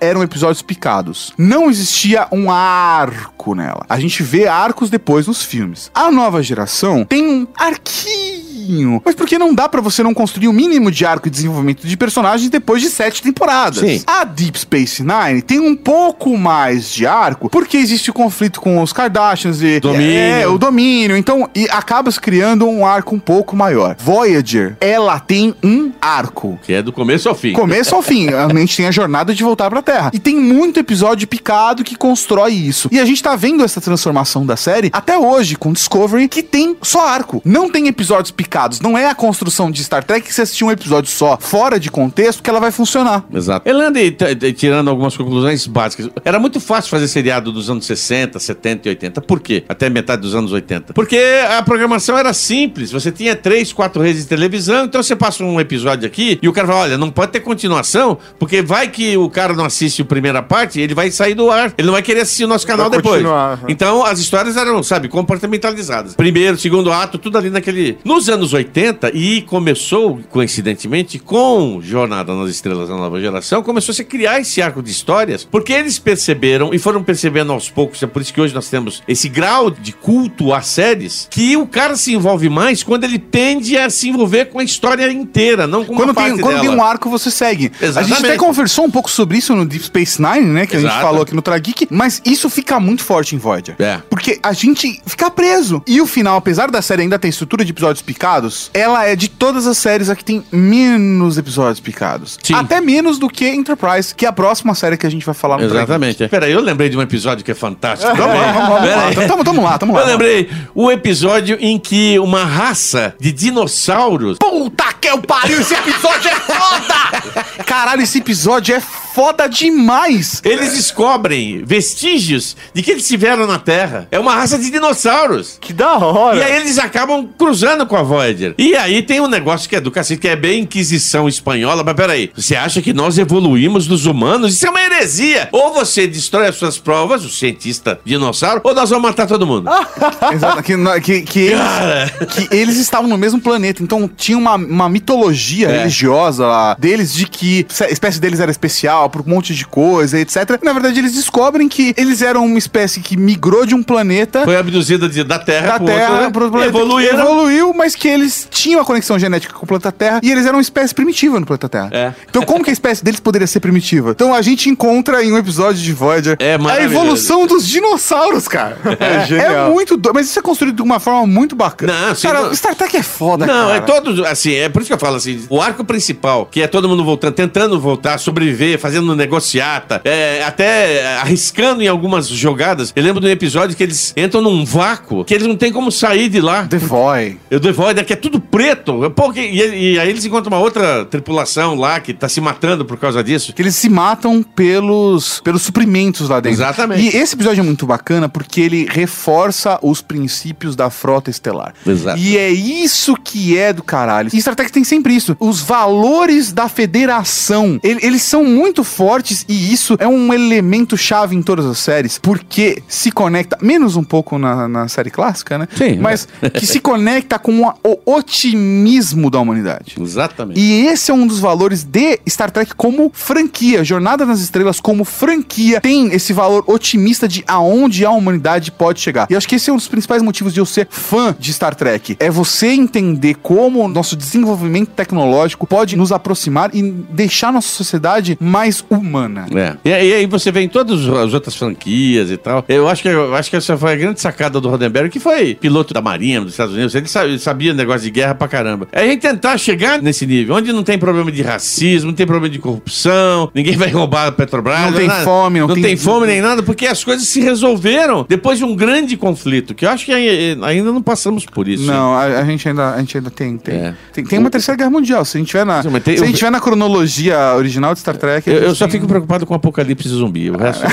eram episódios picados. Não existia um arco nela. A gente vê arcos depois nos filmes. A nova geração tem um arquinho pouquinho. Mas porque não dá pra você não construir o mínimo de arco e desenvolvimento de personagens depois de sete temporadas. Sim. A Deep Space Nine tem um pouco mais de arco, porque existe o conflito com os Kardashians e Domínio. É, o domínio. Então, e acaba se criando um arco um pouco maior. Voyager, ela tem um arco. Que é do começo ao fim. Começo ao fim, a gente tem a jornada de voltar pra Terra. E tem muito episódio picado que constrói isso. E a gente tá vendo essa transformação da série até hoje com Discovery, que tem só arco. Não tem episódios picados. Não é a construção de Star Trek que você assistir um episódio só, fora de contexto, que ela vai funcionar. Exato. T- tirando algumas conclusões básicas. Era muito fácil fazer seriado dos anos 60, 70 e 80. Por quê? Até metade dos anos 80. Porque a programação era simples. Você tinha três, quatro redes de televisão, então você passa um episódio aqui e o cara fala: olha, não pode ter continuação, porque vai que o cara não assiste a primeira parte, ele vai sair do ar. Ele não vai querer assistir o nosso canal Vai depois. continuar. Então as histórias eram, sabe, compartimentalizadas. Primeiro, segundo ato, tudo ali naquele. Nos anos 80, e começou, coincidentemente, com Jornada nas Estrelas da Nova Geração, começou -se a criar esse arco de histórias, porque eles perceberam, e foram percebendo aos poucos, é por isso que hoje nós temos esse grau de culto às séries, que o cara se envolve mais quando ele tende a se envolver com a história inteira, não com uma Quando, parte tem, quando tem dela. um arco, você segue. A gente Exatamente. até conversou um pouco sobre isso no Deep Space Nine, né? Que a gente Exato. falou aqui no Trageek. Mas isso fica muito forte em Voyager. É. Porque a gente fica preso. E o final, apesar da série ainda ter estrutura de episódios picados, ela é de todas as séries a que tem menos episódios picados. Sim. Até menos do que Enterprise, que é a próxima série que a gente vai falar no Exatamente. Peraí, eu lembrei de um episódio que é fantástico. Vamos lá, vamos lá, vamos lá. Peraí. Tamo, tamo lá, tamo lá. Eu lembrei o episódio em que uma raça de dinossauros. Puta que eu pariu, esse episódio é foda! Caralho, esse episódio é foda demais! Eles descobrem vestígios de que eles estiveram na Terra. É uma raça de dinossauros. Que da hora. E aí eles acabam cruzando com a Voyager. E aí tem um negócio que é do cacete, que é bem Inquisição espanhola. Mas peraí, você acha que nós evoluímos dos humanos? Isso é uma heresia! Ou você destrói as suas provas, o cientista dinossauro, ou nós vamos matar todo mundo. Exato, que, que, que eles, Cara. que eles estavam no mesmo planeta, então tinha uma, uma mitologia É. religiosa lá deles de que a espécie deles era especial por um monte de coisa, etc. Na verdade, eles descobrem que eles eram uma espécie que migrou de um planeta Foi abduzida de- da Terra da Terra outro, né? pro outro planeta Evoluíram. evoluiu, mas que eles tinham a conexão genética com o planeta Terra e eles eram uma espécie primitiva no planeta Terra. É. Então, como que a espécie deles poderia ser primitiva? Então, a gente encontra em um episódio de Voyager É a evolução dos dinossauros, cara. É genial. É muito doido, mas isso é construído de uma forma muito bacana. Não, sim, cara, não. Star Trek é foda, Não, cara. é todo, assim, é por isso que eu falo assim, o arco principal, que é todo mundo voltando, tentando voltar, sobreviver, fazendo negociata, é, até arriscando em algumas jogadas. Eu lembro de um episódio que eles entram num vácuo, que eles não tem como sair de lá. The Void. Eu The Void, que é tudo preto. Pô, que- e, e aí eles encontram uma outra tripulação lá que tá se matando por causa disso. Que eles se matam pelos, pelos suprimentos lá dentro. Exatamente. E esse episódio é muito bacana porque ele reforça os princípios da frota estelar. Exato. E é isso que é do caralho. E Star Trek tem sempre isso. Os valores da federação, ele- eles são muito fortes e isso é um elemento chave em todas as séries, porque se conecta, menos um pouco na, na série clássica, né? Sim. Mas que se conecta com o otimismo da humanidade. Exatamente. E esse é um dos valores de Star Trek como franquia. Jornada nas Estrelas como franquia tem esse valor otimista de aonde a humanidade pode chegar. E acho que esse é um dos principais motivos de eu ser fã de Star Trek. É você entender como o nosso desenvolvimento tecnológico pode nos aproximar e deixar nossa sociedade mais humana. É. E, aí- e aí você vê em todas as outras franquias e tal. Eu acho que, eu acho que essa foi a grande sacada do Roddenberry, que foi piloto da Marinha dos Estados Unidos. Ele sabia, sabia negócio de guerra pra caramba. É a gente tentar chegar nesse nível, onde não tem problema de racismo, não tem problema de corrupção, ninguém vai roubar a Petrobras. Não tem nada. fome, não não tem- tem fome nem nada, porque as coisas se resolveram depois de um grande conflito, que eu acho que ai- ainda não passamos por isso. Não, a, a gente ainda, a gente ainda tem. Tem, É. tem, tem uma terceira guerra mundial. Se a gente tiver na, Sim, tem- se a gente tiver na cronologia original de Star Trek. a Eu, eu só tem- fico preocupado com o apocalipse zumbi. O resto.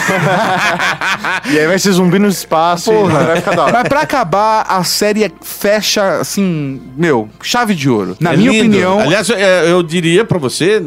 E aí vai ser zumbi no espaço. Porra, vai ficar da hora. Mas pra acabar, a série fecha, assim, meu, chave de ouro. Na É minha lindo. opinião. Aliás, é, eu diria pra você,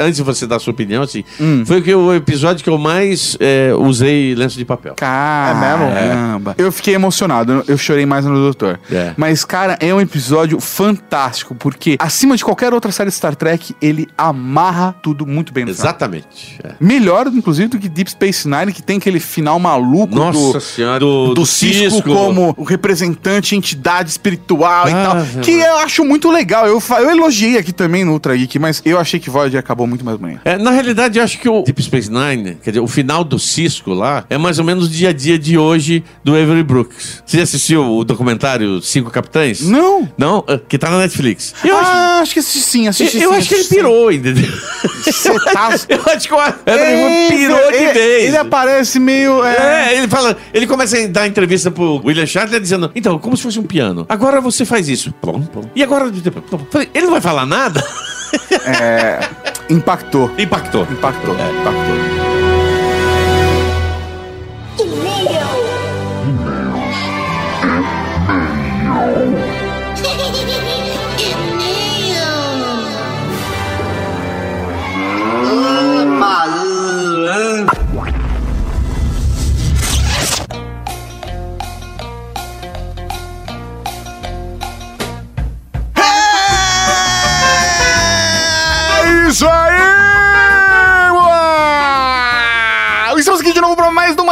antes de você dar a sua opinião, assim, Hum. foi que o episódio que eu mais é, usei lenço de papel. Caramba. Eu fiquei emocionado. eu- Eu chorei mais no Doutor. É. Mas, cara, é um episódio fantástico, porque acima de qualquer outra série de Star Trek, ele amarra tudo muito bem no final. Exatamente. é. Melhor, inclusive, do que Deep Space Nine, que tem aquele final maluco Nossa do, senhora, do, do Cisco, como o representante, entidade espiritual e Ah, tal. é, Que eu acho muito legal. Eu, eu elogiei aqui também no Ultra Geek, mas eu achei que Voyager acabou muito mais bonito. É, na realidade, eu acho que o Deep Space Nine, quer dizer, o final do Cisco lá, é mais ou menos o dia a dia de hoje do Avery Brooks. Você já assistiu o documentário Cinco Capitães? Não. Não? Ah, Que tá na Netflix. Eu acho, ah, acho que assisti sim, assisti eu sim, acho que ele pirou, entendeu? Você tá... Eu acho que o pirou de ele, vez. Ele aparece meio... É... É, ele fala, ele começa a dar entrevista pro William Shatner dizendo, então, como se fosse um piano. Agora você faz isso. E agora. Ele não vai falar nada? é, Impactou. Impactou. Impactou. Impactou.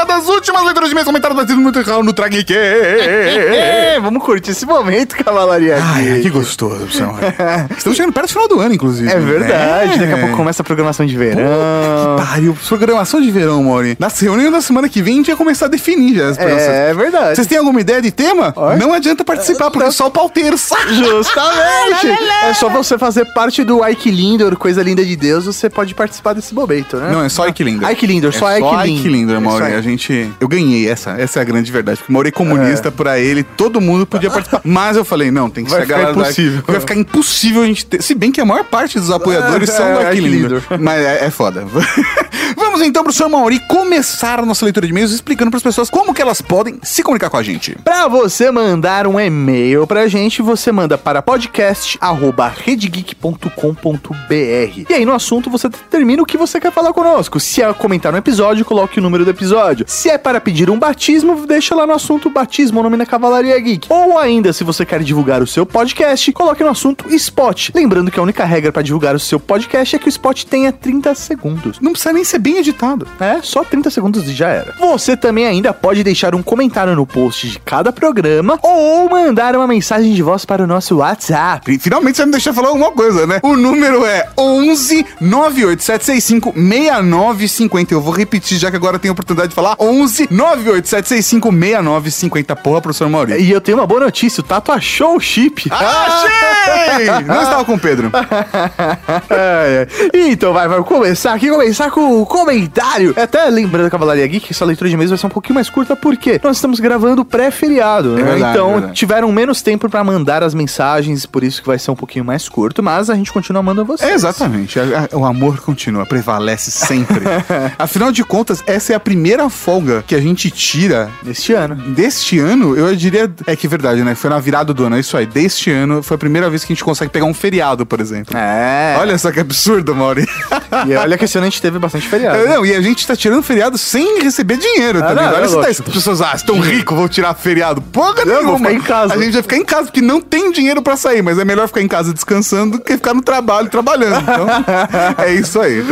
Uma das últimas leituras de meus comentários batidos muito errado no Trageek. É, vamos curtir esse momento, Cavalaria. Ai, que gostoso, pessoal. Estamos chegando perto do final do ano, inclusive. É verdade, É. daqui a pouco começa a programação de verão. Que pariu. Programação de verão, Mauri. Na reunião da semana que vem a gente vai começar a definir já as programações. É verdade. Vocês têm alguma ideia de tema? Oi? Não adianta participar, porque só o pauteiro sabe. Justamente! é só você fazer parte do Ike Lindor, coisa linda de Deus, você pode participar desse momento, né? Não, é só Ike Linder. Ike Lindor, só é Ike só Lindor. É Mauri. só A gente... Eu ganhei essa. Essa é a grande verdade. Porque Mauri é comunista pra ele, todo mundo podia participar. Mas eu falei, não, tem que Vai galera da- impossível. Vai ficar impossível a gente ter... Se bem que a maior parte dos apoiadores É, são é, do Linder. Linder. Mas é, é foda. Vamos então pro Sr. Mauri começar a nossa leitura de e-mails explicando pras pessoas como que elas podem se comunicar com a gente. Pra você mandar um e-mail pra gente, você manda para podcast@redgeek.com.br. E aí no assunto você determina o que você quer falar conosco. Se é comentar no episódio, coloque o número do episódio. Se é para pedir um batismo, deixa lá no assunto batismo, o nome na Cavalaria Geek. Ou ainda, se você quer divulgar o seu podcast, coloque no assunto spot. Lembrando que a única regra para divulgar o seu podcast é que o spot tenha 30 segundos. Não precisa nem ser bem editado. É, só 30 segundos e já era. Você também ainda pode deixar um comentário no post de cada programa ou mandar uma mensagem de voz para o nosso WhatsApp. E Finalmente você me deixar falar alguma coisa, né? O número é 11 98765 6950. Eu vou repetir, já que agora tenho a oportunidade de falar. 11 98765 6950. Porra, professor Mauri. E eu tenho uma boa notícia, o Tato achou o chip. Achei! Não estava com o Pedro. É, é. Então vai, vai começar aqui, começar com o comentário. Até lembrando Cavalaria Geek, essa leitura de mês vai ser um pouquinho mais curta, porque nós estamos gravando pré-feriado, né? verdade, então verdade. tiveram menos tempo pra mandar as mensagens, por isso que vai ser um pouquinho mais curto, mas a gente continua mandando vocês. É, exatamente. O amor continua, prevalece sempre. Afinal de contas, essa é a primeira folga que a gente tira Neste ano. deste ano. Eu diria. É que é verdade, né? Foi na virada do ano. É isso aí. Deste ano foi a primeira vez que a gente consegue pegar um feriado, por exemplo. É. Olha só que absurdo, Mauri. E olha que esse ano a gente teve bastante feriado. É, Não, e a gente tá tirando feriado sem receber dinheiro Ah, também. não, Olha é se tá, as pessoas, ah, estão ricos, vou tirar feriado. Porra vou nenhuma. ficar em casa. A gente vai ficar em casa, porque não tem dinheiro pra sair, mas é melhor ficar em casa descansando do que ficar no trabalho trabalhando. Então, é isso aí.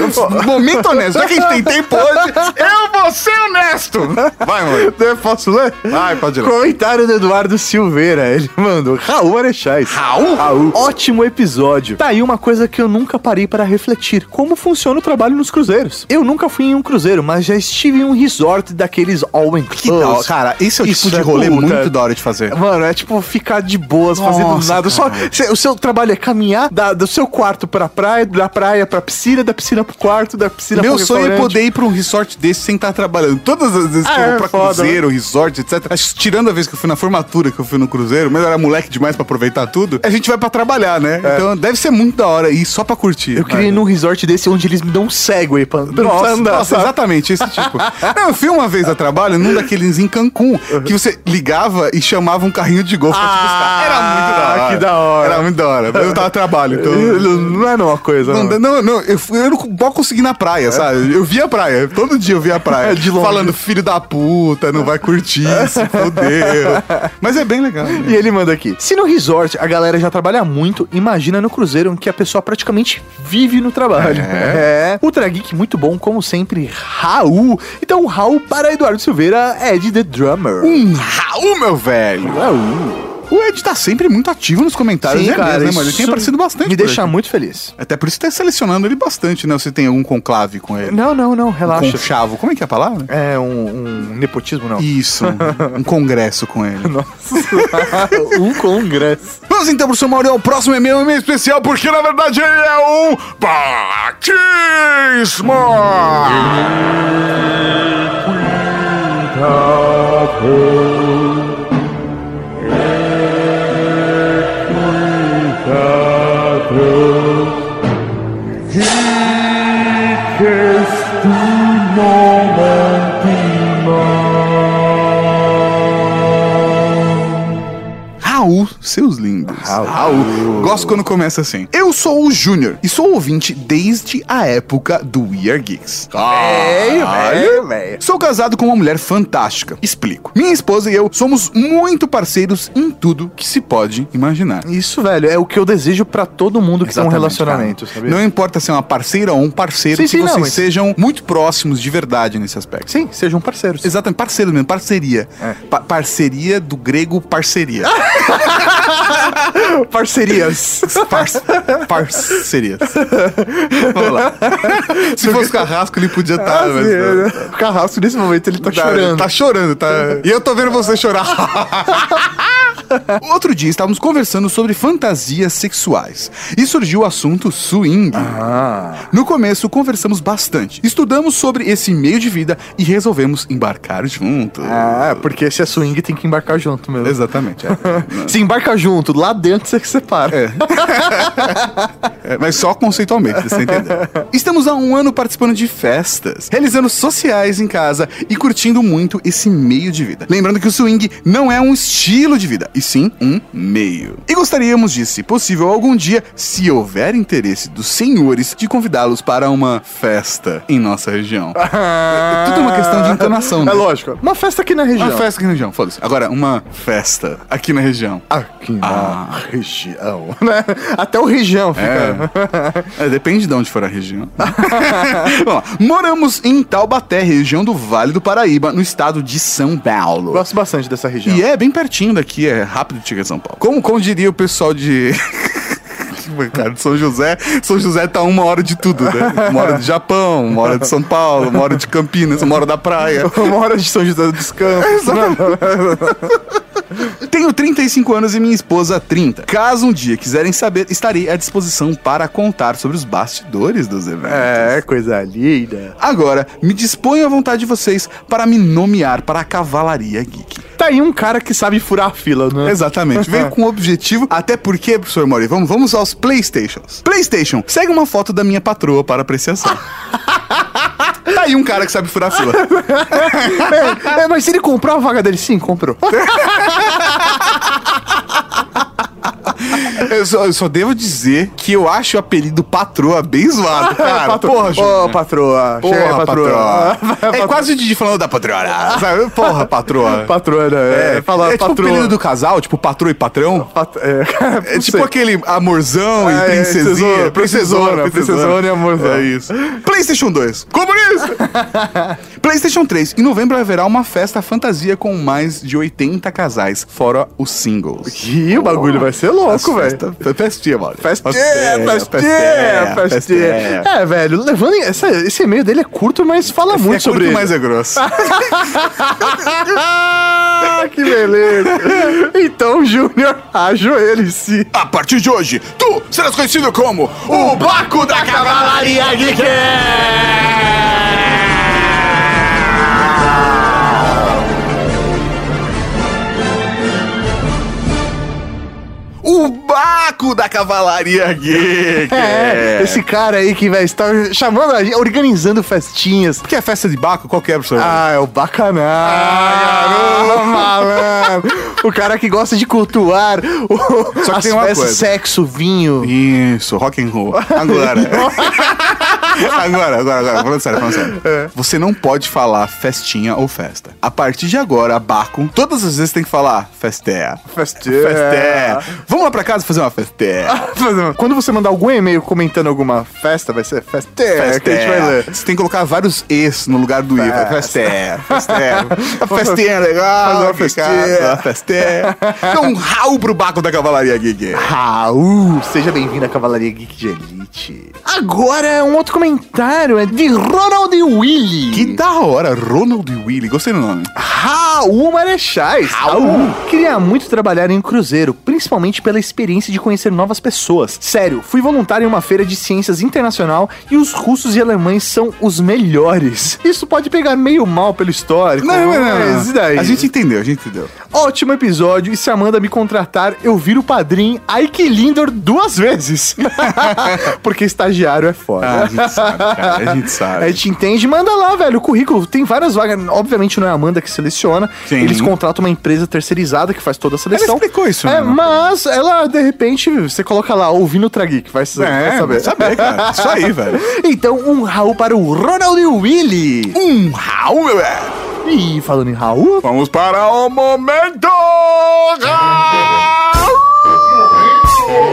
Momento honesto. Já que a gente tem tempo hoje, eu vou ser honesto. Vai, mano. Eu posso ler? Vai, pode lá. Comentário do Eduardo Silveira. Ele mandou Raul Marechais. Raul? Raul. Ótimo episódio. Tá aí uma coisa que eu nunca parei para refletir. Como funciona o trabalho nos cruzeiros? Eu nunca fui em um cruzeiro, mas já estive em um resort daqueles all Que da. Cara, esse é o tipo de rolê puta. muito da hora de fazer. Mano, é tipo ficar de boas, Nossa, fazendo nada. Só, cê- o seu trabalho é caminhar da- do seu quarto pra praia, da praia pra piscina, da piscina pro quarto, da piscina Meu pro sonho é poder ir pra um resort desse sem estar trabalhando. Todas as vezes que Ah, eu é vou pra foda, cruzeiro, resort, etc. Que tirando a vez que eu fui na formatura, que eu fui no cruzeiro, mas eu era moleque demais pra aproveitar tudo, a gente vai pra trabalhar, né? Então deve ser muito da hora ir só pra curtir. Eu queria ir num resort desse onde eles me dão um Segway. Pra... Não Nossa, precisa anda. Nossa, exatamente, esse tipo. Não, eu fui uma vez a trabalho num daqueles em Cancún, que você ligava e chamava um carrinho de golfe pra te buscar. Era muito da hora. que da hora. Era muito da hora. Eu tava a trabalho, então... Não é uma coisa, Não, não. não, não, eu, fui- eu não vou conseguir na praia, sabe? Eu via a praia, todo dia eu via a praia. É, de longe. Falando, filho da puta, não vai curtir, se fodeu. Mas é bem legal. né? E ele manda aqui. Se no resort a galera já trabalha muito, imagina no cruzeiro em que a pessoa praticamente vive no trabalho. É. Ultra Geek, muito bom, como sempre, Raul. Então, Raul para Eduardo Silveira, Ed The Drummer. Um Raul, meu velho. Raul. O Ed tá sempre muito ativo nos comentários, Sim, é cara, mesmo, né, mano? Ele tem aparecido bastante. Me deixa aqui. muito feliz. Até por isso tá selecionando ele bastante, né? Você tem algum conclave com ele. Não, não, não, relaxa. Um conchavo, como é que é a palavra? É um, um nepotismo, não. Isso, um congresso com ele. um congresso. Vamos então pro seu Mauro, é o próximo e-mail, um e-mail especial, porque na verdade ele é um batismo! Raul, Gosto quando começa assim. Eu sou o Júnior e sou ouvinte desde a época do We Are Geeks. Velho, Caralho. velho, velho. Sou casado com uma mulher fantástica. Explico. Minha esposa e eu somos muito parceiros em tudo que se pode imaginar. Isso, velho, é o que eu desejo pra todo mundo que tem um relacionamento, cara. sabia? Não importa se é uma parceira ou um parceiro, Sim, que sim, vocês não, mas- sejam muito próximos de verdade nesse aspecto. Sim, sejam parceiros. Exatamente, parceiro mesmo, parceria. É. Pa- parceria do grego parceria. Parcerias. Par parcerias. Vamos lá. Se fosse carrasco, ele podia estar. Ah, sim, né? Nesse momento, ele tá, chorando. Tá chorando, tá. E eu tô vendo você chorar. Outro dia estávamos conversando sobre fantasias sexuais e surgiu o assunto swing. Ah. No começo conversamos bastante, estudamos sobre esse meio de vida e resolvemos embarcar juntos. Ah, porque se é swing tem que embarcar junto mesmo. Exatamente. É. Se embarca junto, lá dentro você que separa. É. É, mas só conceitualmente, você entendeu? Estamos há um ano participando de festas, realizando sociais em casa e curtindo muito esse meio de vida. Lembrando que o swing não é um estilo de vida, e sim um meio. E gostaríamos de, se possível, algum dia, se houver interesse dos senhores, de convidá-los para uma festa em nossa região. É tudo uma questão de entonação, né? É lógico. Uma festa aqui na região. Uma festa aqui na região, foda-se. Agora, uma festa aqui na região. Aqui na Ah. região. né? Até o região fica. É, depende de onde for a região. Lá. Moramos em Taubaté, região do Vale do Paraíba, no estado de São Paulo. Gosto bastante dessa região. E é bem pertinho daqui, é rápido de chegar em São Paulo. Como, como diria o pessoal de. Cara, de São José, São José tá uma hora de tudo, né? Uma hora de Japão, uma hora de São Paulo, uma hora de Campinas, uma hora da praia. Uma hora de São José dos Campos. Tenho 35 anos e minha esposa 30. Caso um dia quiserem saber, estarei à disposição para contar sobre os bastidores dos eventos. É, coisa linda. Agora, me disponho à vontade de vocês para me nomear para a Cavalaria Geek. Tá aí um cara que sabe furar a fila, né? Exatamente, veio com o objetivo, até porque, professor Mori, vamos, vamos aos Playstations. Playstation, segue uma foto da minha patroa para apreciação. tá aí um cara que sabe furar a fila. É, mas se ele comprou a vaga dele, sim, comprou. Eu só, eu só devo dizer que eu acho o apelido patroa bem zoado, cara. Patro- Porra, Ô, Júnior. patroa. Porra, Chega, patroa. patroa. É quase o Didi falando da patroa. sabe? Porra, patroa. Patroa, né? É, fala é tipo o patroa. apelido do casal, tipo patroa e patrão. Pat- É, É tipo aquele amorzão É, e princesinha. princesona, princesona, princesona e amorzão. É isso. PlayStation 2. Comunista! PlayStation 3. Em novembro haverá uma festa fantasia com mais de 80 casais, fora os singles. Ih, o bagulho vai ser louco, velho. Festa- Festinha, mano. Festinha, festinha, festinha. É, velho, levando essa- esse e-mail dele é curto, mas fala muito é sobre curto, ele. mas é grosso. Que beleza. Então, Júnior, ajoelhe-se. A partir de hoje, tu serás conhecido como o Bloco da Cavalaria Geek! O Baco da Cavalaria Geek. É, esse cara aí que vai estar chamando a gente, organizando festinhas. Porque a festa de Baco, qual que é, professor? Ah, é o bacanal. Ah, malandro. O cara que gosta de cultuar o, Só que as tem uma festas, coisa. sexo, vinho. Isso, rock and roll. Agora. agora, agora, agora, falando sério, falando sério. É. Você não pode falar festinha ou festa. A partir de agora, Baco, todas as vezes tem que falar. Festé. Festé. Vamos lá pra casa fazer uma festé. Quando você mandar algum e-mail comentando alguma festa, vai ser festé, que a gente vai ler. Você tem que colocar vários es no lugar do i. Festa. Festé. Festé. A festinha é legal. Fazer uma uma festé. Então, um rau pro Baco da Cavalaria Geek. Raul, seja bem-vindo à Cavalaria Geek de Elite. Agora, um outro comentário é de Ronald Willy. Que da hora, Ronald Willy. Gostei do nome. Raul Marechais. Raul. Queria muito trabalhar em um cruzeiro, principalmente pela experiência de conhecer novas pessoas. Sério, fui voluntário em uma feira de ciências internacional e os russos e alemães são os melhores. Isso pode pegar meio mal pelo histórico. Não, não, não, e daí? A gente entendeu, a gente entendeu. Ótimo episódio e se a Amanda me contratar, eu viro o padrinho Ike Lindor duas vezes. Porque estagiário é foda. Ah, sabe, cara, a gente sabe. A gente entende, manda lá, velho. O currículo tem várias vagas. Obviamente não é a Amanda que seleciona. Sim. Eles contratam uma empresa terceirizada que faz toda a seleção. Ela explicou isso, É, né? mas ela, de repente, você coloca lá, ouvindo o Trageek, vai, vai É, saber. vai saber, cara. Isso aí, velho. Então, um Raul para o Ronald Willy. Um Raul, meu velho. E falando em Raul, Vamos para o momento Raul. Tem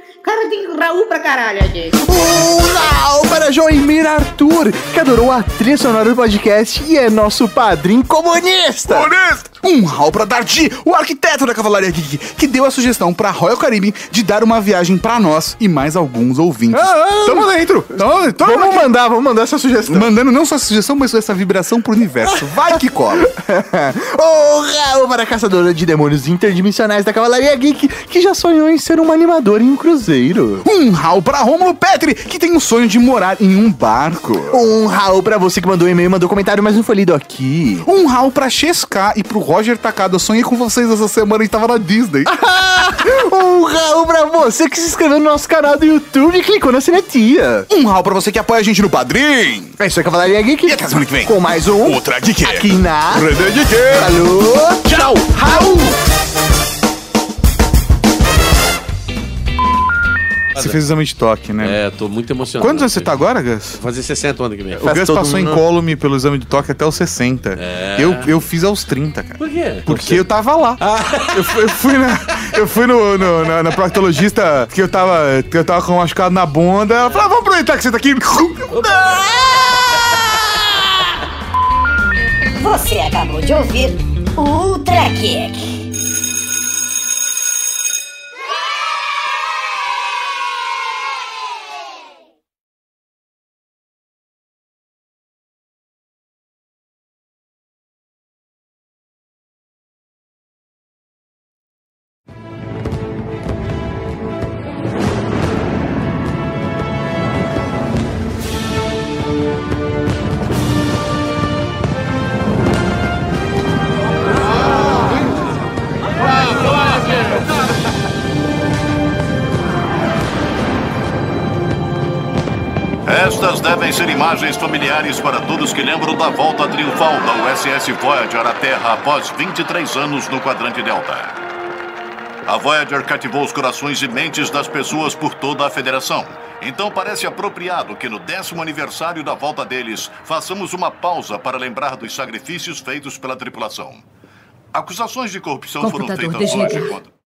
Cara, tem Raul pra caralho, gente. um Raul para Joimir Arthur, que adorou a trilha sonora do podcast e é nosso padrinho comunista. Honesta. Um Raul pra Dardi, o arquiteto da Cavalaria Geek, que deu a sugestão pra Royal Caribbean de dar uma viagem pra nós e mais alguns ouvintes. Ah, ah, Tamo dentro. Tamo, tamo Vamos aqui. mandar, vamos mandar essa sugestão. Mandando não só essa sugestão, mas essa vibração pro universo. Vai que cola. O Raul para a caçadora de demônios interdimensionais da Cavalaria Geek, que já sonhou em ser uma animadora em um cruzeiro. Um Raul pra Rômulo Petri, que tem o sonho de morar em um barco. Um Raul para você que mandou e-mail e mandou comentário, mas não foi lido aqui. Um Raul pra Chesca e pro Roger Takada. Eu sonhei com vocês essa semana e tava na Disney. um Raul para você que se inscreveu no nosso canal do YouTube e clicou na sinetia. Um Raul pra você que apoia a gente no Padrim. É isso aí, Cavalaria Geek. E até semana que vem. Com mais um Outra Geek. aqui na... Rede Geek. Falou, tchau, Raul. Você fez exame de toque, né? É, tô muito emocionado. Quantos anos você tá agora, Gus? Vou fazer 60 ano que vem. O Gus todo passou mundo- incólume pelo exame de toque até os 60. É. Eu, eu fiz aos 30, cara. Por quê? Porque eu tava lá. Eu, fui, eu fui na, eu fui no, no- na, na proctologista que eu tava, que eu tava com machucado na bunda. Ela falou: ah, vamos aproveitar que você tá aqui. Você acabou de ouvir Ultra Kick. Familiares para todos que lembram da volta triunfal da USS Voyager à Terra após 23 anos no quadrante Delta. A Voyager cativou os corações e mentes das pessoas por toda a Federação. Então parece apropriado que no décimo aniversário da volta deles, façamos uma pausa para lembrar dos sacrifícios feitos pela tripulação. Acusações de corrupção foram feitas hoje contra.